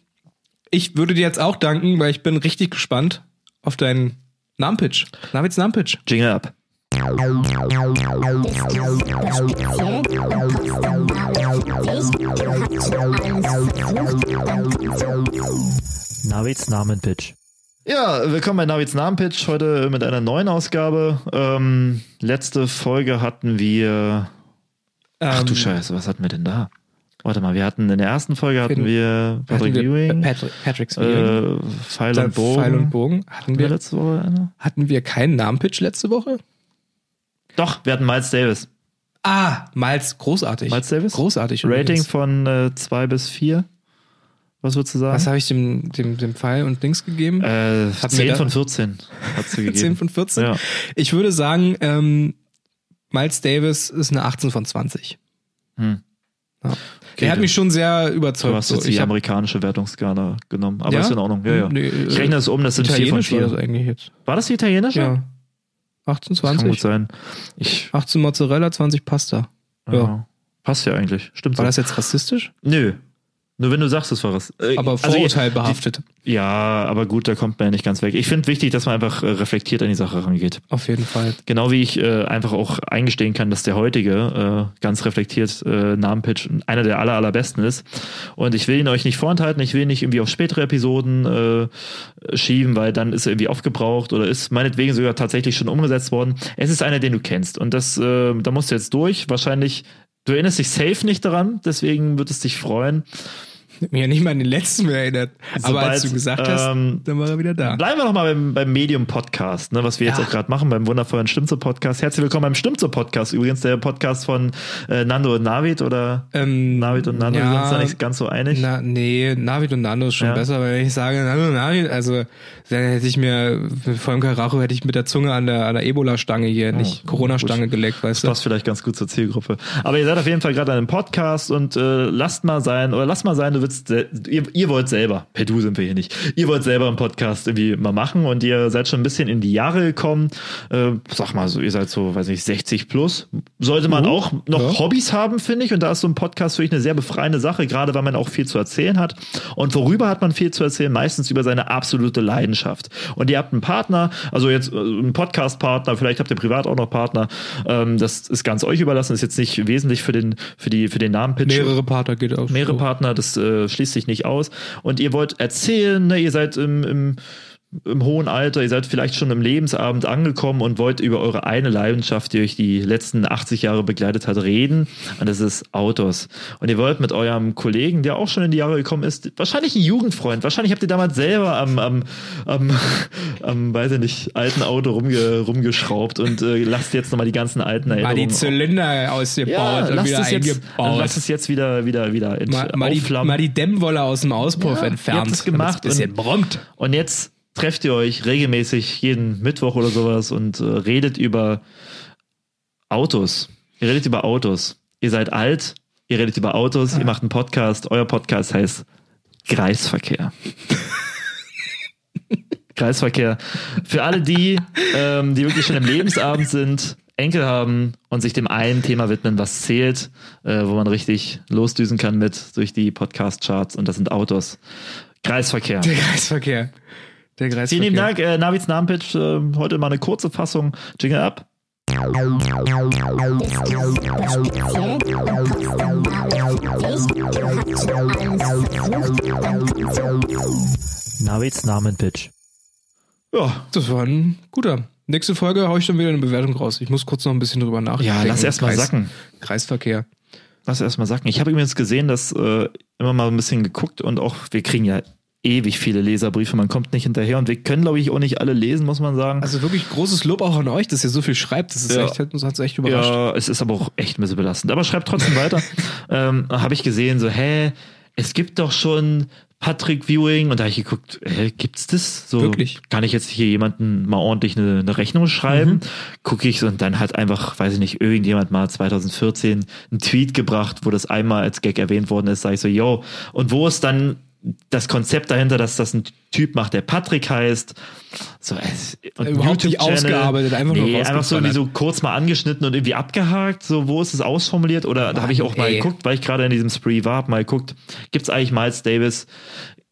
ich würde dir jetzt auch danken, weil ich bin richtig gespannt auf deinen Namenpitch. Navids Namenpitch. Jingle ab. Navids Namenpitch. Ja, willkommen bei Navids Namenpitch. Heute mit einer neuen Ausgabe. Ähm, letzte Folge hatten wir. Ach du Ähm, Scheiße, was hatten wir denn da? Warte mal, wir hatten in der ersten Folge hatten wir Patrick hatten wir Ewing, Patrick, Patrick's Viewing. äh, Pfeil und Bogen. Pfeil und Bogen. Hatten Hatten wir letzte Woche eine? hatten wir keinen Namenpitch letzte Woche? Doch, wir hatten Miles Davis. Ah, Miles, großartig. Miles Davis? Großartig. Rating übrigens. von äh, zwei bis vier. Was würdest du sagen? Was habe ich dem, dem, dem Pfeil und Dings gegeben? Äh, wir 10 da- von 14 hat sie gegeben. 10 von 14? Ja. Ich würde sagen, ähm, Miles Davis ist eine 18 von 20. Hm. Ja. Okay, hat mich schon sehr Du überzeugt. hast so. jetzt die Ich amerikanische Wertungsskala genommen. Aber Ja? ist in Ordnung. Ja, ja. Nee, ich äh, rechne das um, das sind 4 von Italienisch war 4. das eigentlich jetzt. War das die italienische? Ja. 18, Das kann gut 20. sein. Ich, 18 Mozzarella, 20 Pasta. ja. Ja. Passt ja eigentlich. Stimmt War so. das jetzt rassistisch? Nö. Nur wenn du sagst, es war was. Äh, Aber also, vorurteilbehaftet. die- Ja, aber gut, da kommt man ja nicht ganz weg. Ich finde wichtig, dass man einfach äh, reflektiert an die Sache rangeht. Auf jeden Fall. Genau wie ich äh, einfach auch eingestehen kann, dass der heutige äh, ganz reflektiert äh, Namenpitch einer der aller, allerbesten ist. Und ich will ihn euch nicht vorenthalten, ich will ihn nicht irgendwie auf spätere Episoden äh, schieben, weil dann ist er irgendwie aufgebraucht oder ist meinetwegen sogar tatsächlich schon umgesetzt worden. Es ist einer, den du kennst. Und das, da musst du jetzt durch. Wahrscheinlich, du erinnerst dich safe nicht daran, deswegen wird es dich freuen. Mich ja nicht mal an den letzten mehr erinnert. Aber als Sobald, du gesagt hast, ähm, dann war er wieder da. Bleiben wir noch mal beim, beim Medium-Podcast, ne, was wir jetzt Ja. auch gerade machen, beim wundervollen Stimmt so Podcast. Herzlich willkommen beim Stimmt so Podcast. Übrigens der Podcast von äh, Nando und Navid oder Ähm, Navid und Nando, wir sind uns da ja, nicht ganz so einig. Na, nee, Navid und Nando ist schon Ja. besser, weil wenn ich sage Nando und Navid, also dann hätte ich mir, vor allem Karacho hätte ich mit der Zunge an der, an der Ebola-Stange hier, nicht Corona-Stange geleckt, weißt du? passt vielleicht ganz gut zur Zielgruppe. Aber ihr seid auf jeden Fall gerade an einem Podcast und äh, lasst mal sein, oder lasst mal sein, du äh, ihr, ihr wollt selber, per Du sind wir hier nicht, ihr wollt selber einen Podcast irgendwie mal machen und ihr seid schon ein bisschen in die Jahre gekommen. Äh, sag mal so, ihr seid so, weiß nicht, 60 plus. Sollte man Oh, auch noch ja. Hobbys haben, finde ich. Und da ist so ein Podcast für ich eine sehr befreiende Sache, gerade weil man auch viel zu erzählen hat. Und worüber hat man viel zu erzählen? Meistens über seine absolute Leidenschaft. Und ihr habt einen Partner, also jetzt äh, einen Podcast-Partner, vielleicht habt ihr privat auch noch Partner. Ähm, das ist ganz euch überlassen, ist jetzt nicht wesentlich für den, für die, für den Namen-Pitch. Mehrere Partner geht auch. Mehrere so. Partner, das äh, schließt sich nicht aus. Und ihr wollt erzählen, ne, ihr seid im, im, im hohen Alter, ihr seid vielleicht schon im Lebensabend angekommen und wollt über eure eine Leidenschaft, die euch die letzten 80 Jahre begleitet hat, reden. Und das ist Autos. Und ihr wollt mit eurem Kollegen, der auch schon in die Jahre gekommen ist, wahrscheinlich ein Jugendfreund, wahrscheinlich habt ihr damals selber am, am, am, am weiß ich nicht, alten Auto rumge, rumgeschraubt und äh, lasst jetzt nochmal die ganzen alten Mal die Erinnerungen Zylinder ausgebaut ja, und wieder es, jetzt, eingebaut. lasst es jetzt wieder, wieder, wieder mal, mal, die, mal die Dämmwolle aus dem Auspuff Ja, entfernt. es gemacht ein bisschen und- brummt. Und jetzt trefft ihr euch regelmäßig jeden Mittwoch oder sowas und äh, redet über Autos. Ihr redet über Autos. Ihr seid alt, ihr redet über Autos, ihr macht einen Podcast. Euer Podcast heißt Kreisverkehr. Kreisverkehr. Für alle die, ähm, die wirklich schon im Lebensabend sind, Enkel haben und sich dem einen Thema widmen, was zählt, äh, wo man richtig losdüsen kann mit durch die Podcast-Charts und das sind Autos. Kreisverkehr. Der Kreisverkehr. Der Kreisverkehr. Vielen lieben Dank, äh, Navids Namenpitch. Äh, heute mal eine kurze Fassung. Jingle ab. Navids Namenpitch. Ja, das war ein guter. Nächste Folge haue ich dann wieder eine Bewertung raus. Ich muss kurz noch ein bisschen drüber nachdenken. Ja, lass erst mal Kreis- sacken. Kreisverkehr. Lass erst mal sacken. Ich habe übrigens gesehen, dass äh, immer mal ein bisschen geguckt und auch wir kriegen ja ewig viele Leserbriefe. Man kommt nicht hinterher und wir können, glaube ich, auch nicht alle lesen, muss man sagen. Also wirklich großes Lob auch an euch, dass ihr so viel schreibt. Das ist Ja. echt, hat uns hat's echt überrascht. Ja, es ist aber auch echt ein bisschen belastend. Aber schreibt trotzdem weiter. ähm, habe ich gesehen, so, hä, es gibt doch schon Patrick Viewing und da habe ich geguckt, hä, gibt's das? So, Wirklich? Kann ich jetzt hier jemanden mal ordentlich eine, eine Rechnung schreiben? Mhm. Gucke ich so und dann hat einfach, weiß ich nicht, irgendjemand mal 2014 einen Tweet gebracht, wo das einmal als Gag erwähnt worden ist, sage ich so, yo, und wo ist dann das Konzept dahinter, dass das ein Typ macht, der Patrick heißt. So, es- und Überhaupt nicht YouTube-Channel. ausgearbeitet, einfach nur nee, einfach so wie so kurz mal angeschnitten und irgendwie abgehakt. So, wo ist es ausformuliert? Oder da habe ich auch mal ey. geguckt, weil ich gerade in diesem Spree war, hab mal geguckt, gibt's eigentlich Miles Davis?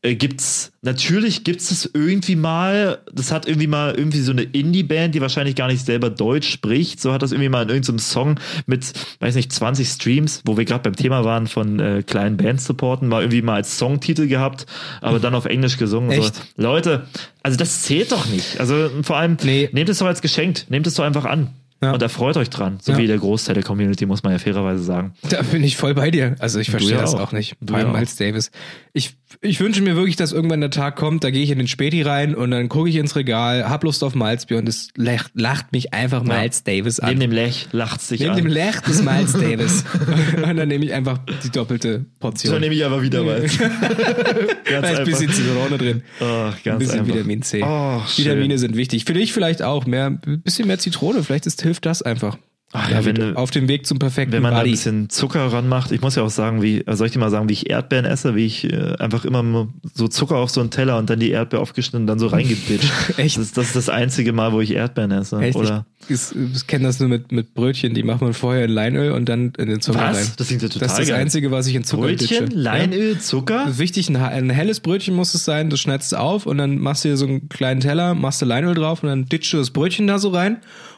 Äh, gibt's, natürlich gibt's es irgendwie mal, das hat irgendwie mal irgendwie so eine Indie-Band, die wahrscheinlich gar nicht selber Deutsch spricht, so hat das irgendwie mal in irgendeinem Song mit, weiß nicht, 20 Streams, wo wir gerade beim Thema waren von äh, kleinen Bands supporten, mal irgendwie mal als Songtitel gehabt, aber dann auf Englisch gesungen. Echt? So. Leute, also das zählt doch nicht. Also vor allem, Nee. nehmt es doch als geschenkt, nehmt es doch einfach an. Ja. Und erfreut euch dran, so Ja. wie der Großteil der Community, muss man ja fairerweise sagen. Da bin ich voll bei dir. Also ich verstehe das auch. auch nicht. Du Vor allem ja. Miles Davis. Ich, ich wünsche mir wirklich, dass irgendwann der Tag kommt, da gehe ich in den Späti rein und dann gucke ich ins Regal, hab Lust auf Malzbier und es lacht, lacht mich einfach Miles Davis an. Neben dem Lech lacht's sich Neben an. dem Lech des Miles Davis. und dann nehme ich einfach die doppelte Portion. ich aber wieder was. Da ist ein bisschen Zitrone drin. Oh, Ein ganz bisschen einfach. Vitamin C. Oh. Vitamine sind wichtig. Für dich vielleicht auch mehr, ein bisschen mehr Zitrone. Vielleicht ist, hilft das einfach. Ach ja, wenn, auf dem Weg zum perfekten wenn man da ein Body. bisschen Zucker ranmacht, ich muss ja auch sagen, wie, also soll ich dir mal sagen, wie ich Erdbeeren esse, wie ich äh, einfach immer so Zucker auf so einen Teller und dann die Erdbeer aufgeschnitten und dann so reingebitscht. Echt? Das ist, das ist das einzige Mal, wo ich Erdbeeren esse. Echt? Oder Ich, ich, ich kenne das nur mit, mit Brötchen. Die macht man vorher in Leinöl und dann in den Zucker Was? rein. Das klingt ja total Das ist das geil. Einzige, was ich in Zucker Brötchen, ditsche. Leinöl, Zucker? Ja. Wichtig, ein, ein helles Brötchen muss es sein. Du schneidest es auf und dann machst du dir so einen kleinen Teller, machst du Leinöl drauf und dann ditchst du das Brötchen da so rein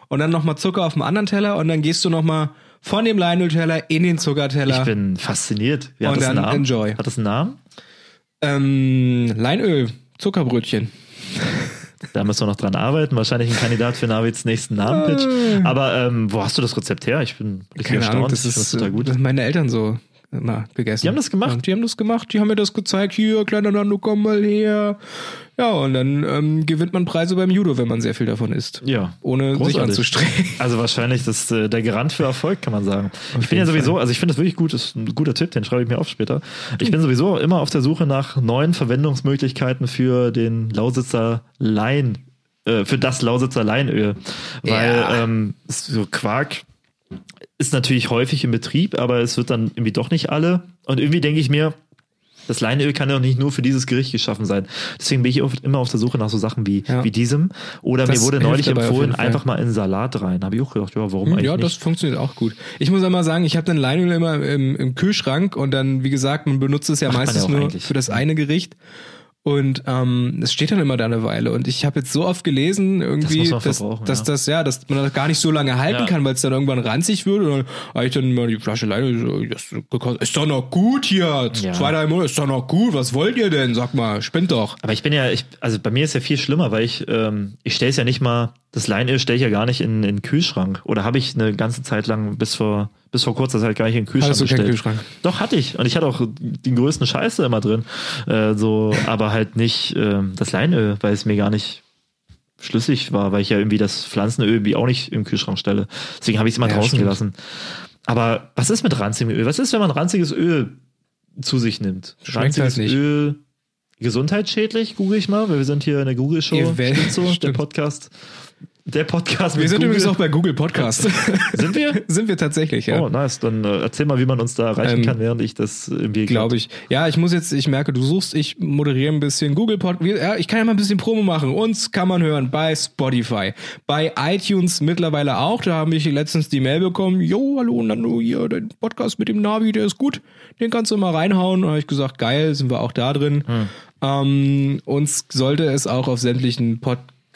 und dann nochmal Zucker auf dem anderen Teller und dann gehst du nochmal von dem Leinölteller in den Zuckerteller. Ich bin fasziniert. Wie hat Und das einen dann Namen? enjoy. Hat das einen Namen? ähm, Leinöl, Zuckerbrötchen. Da müssen wir noch dran arbeiten. Wahrscheinlich ein Kandidat für Navids nächsten Namenpitch. Aber ähm, wo hast du das Rezept her? Ich bin ich bin Keine erstaunt. Ahnung, das ist total gut. äh, meine Eltern so immer gegessen. Die haben das gemacht? Ja, die haben das gemacht, die haben mir das gezeigt. Hier, kleiner Nando, komm mal her. Ja, und dann ähm, gewinnt man Preise beim Judo, wenn man sehr viel davon isst. Ja, Ohne sich großartig. anzustrengen. Also wahrscheinlich das ist äh, der Garant für Erfolg, kann man sagen. ich bin ja sowieso, also ich finde das wirklich gut, das ist ein guter Tipp, den schreibe ich mir auf später. Ich bin sowieso immer auf der Suche nach neuen Verwendungsmöglichkeiten für den Lausitzer Lein, äh, für das Lausitzer Leinöl. Weil Ja. ähm, so Quark ist natürlich häufig im Betrieb, aber es wird dann irgendwie doch nicht alle. Und irgendwie denke ich mir, Das Leinöl kann ja auch nicht nur für dieses Gericht geschaffen sein. Deswegen bin ich oft immer auf der Suche nach so Sachen wie, Ja. wie diesem. Oder Das mir wurde neulich empfohlen, einfach mal in Salat rein. Habe ich auch gedacht, ja, warum eigentlich Ja, nicht? das funktioniert auch gut. Ich muss einmal sagen, ich habe dann Leinöl immer im, im Kühlschrank und dann, wie gesagt, man benutzt es ja man meistens ja nur eigentlich. für das eine Gericht. Und ähm, es steht dann immer da eine Weile. Und ich habe jetzt so oft gelesen, irgendwie, man dass, dass ja. das, ja, dass man das gar nicht so lange halten Ja. kann, weil es dann irgendwann ranzig wird. Und dann habe ich dann mal die Flasche Leinöl, so, das ist doch noch gut hier. Ja. Zwei, drei Monate, ist doch noch gut. Was wollt ihr denn? Sag mal, spinnt doch. Aber ich bin ja, ich, also bei mir ist ja viel schlimmer, weil ich, ähm, ich stelle es ja nicht mal, das Leinöl stelle ich ja gar nicht in, in den Kühlschrank. Oder habe ich eine ganze Zeit lang bis vor, bis vor kurzer Zeit gar nicht in den Kühlschrank Hattest du keinen gestellt. Kühlschrank? Doch, hatte ich. Und ich hatte auch den größten Scheiße immer drin. Äh, so, aber halt nicht ähm, das Leinöl, weil es mir gar nicht schlüssig war, weil ich ja irgendwie das Pflanzenöl irgendwie auch nicht im Kühlschrank stelle. Deswegen habe ich es immer Ja, draußen stimmt. gelassen. Aber was ist mit ranzigem Öl? Was ist, wenn man ranziges Öl zu sich nimmt? Schmeckt halt nicht. Öl gesundheitsschädlich, google ich mal, weil wir sind hier in der Google-Show. So, der. Podcast. Der Podcast Wir sind Google. übrigens auch bei Google Podcast. Sind wir? sind wir tatsächlich, ja. Oh, nice. Dann äh, erzähl mal, wie man uns da erreichen Ähm, kann, während ich das irgendwie Glaube ich. Ja, ich muss jetzt, ich merke, du suchst, ich moderiere ein bisschen Google Podcast. Ja, ich kann ja mal ein bisschen Promo machen. Uns kann man hören bei Spotify, bei iTunes mittlerweile auch. Da habe ich letztens die Mail bekommen. Jo, hallo Nando, hier, dein Podcast mit dem Navi, der ist gut. Den kannst du mal reinhauen. Da habe ich gesagt, geil, sind wir auch da drin. Ähm, uns sollte es auch auf sämtlichen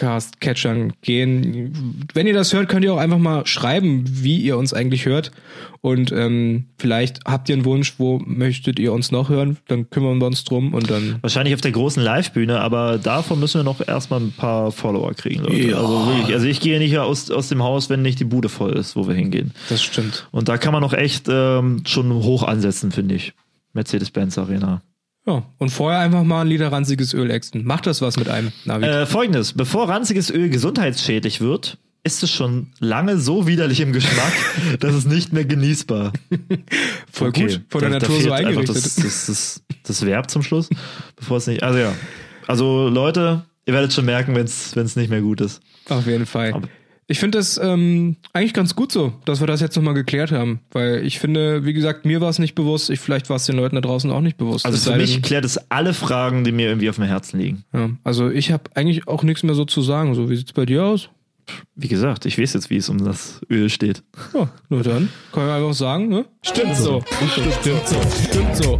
Podcast-Catchern gehen. Wenn ihr das hört, könnt ihr auch einfach mal schreiben, wie ihr uns eigentlich hört. Und ähm, vielleicht habt ihr einen Wunsch, wo möchtet ihr uns noch hören? Dann kümmern wir uns drum und dann. Wahrscheinlich auf der großen Live-Bühne, aber davon müssen wir noch erstmal ein paar Follower kriegen, Leute. Ja. Also wirklich, also ich gehe nicht aus, aus dem Haus, wenn nicht die Bude voll ist, wo wir hingehen. Das stimmt. Und da kann man noch echt ähm, schon hoch ansetzen, finde ich. Mercedes-Benz Arena. Ja. Und vorher einfach mal ein Liter ranziges Öl exen. Macht das was mit einem Navi? Äh, Folgendes, bevor ranziges Öl gesundheitsschädlich wird, ist es schon lange so widerlich im Geschmack, dass es nicht mehr genießbar. Voll okay. gut. Von der Da- da Natur so eingerichtet. Das, das, das, das Verb zum Schluss, bevor es nicht. Also ja. Also Leute, ihr werdet schon merken, wenn es nicht mehr gut ist. Auf jeden Fall. Aber- Ich finde das ähm, eigentlich ganz gut so, dass wir das jetzt nochmal geklärt haben. Weil ich finde, wie gesagt, mir war es nicht bewusst, ich, vielleicht war es den Leuten da draußen auch nicht bewusst. Also Es für mich denn- klärt es alle Fragen, die mir irgendwie auf dem Herzen liegen. Ja, also ich habe eigentlich auch nichts mehr so zu sagen. So, wie sieht's bei dir aus? Wie gesagt, ich weiß jetzt, wie es um das Öl steht. Ja, nur dann. Kann ich einfach sagen, ne? Stimmt so. Stimmt, stimmt so. Stimmt so.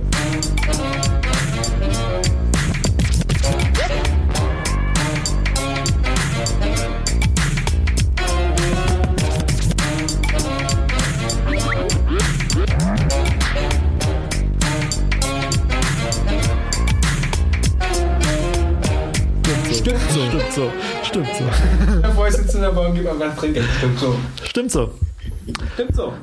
Stimmt so. Stimmt so. Der Bahn, gib mal was trinken. Stimmt so. Stimmt so. Stimmt so.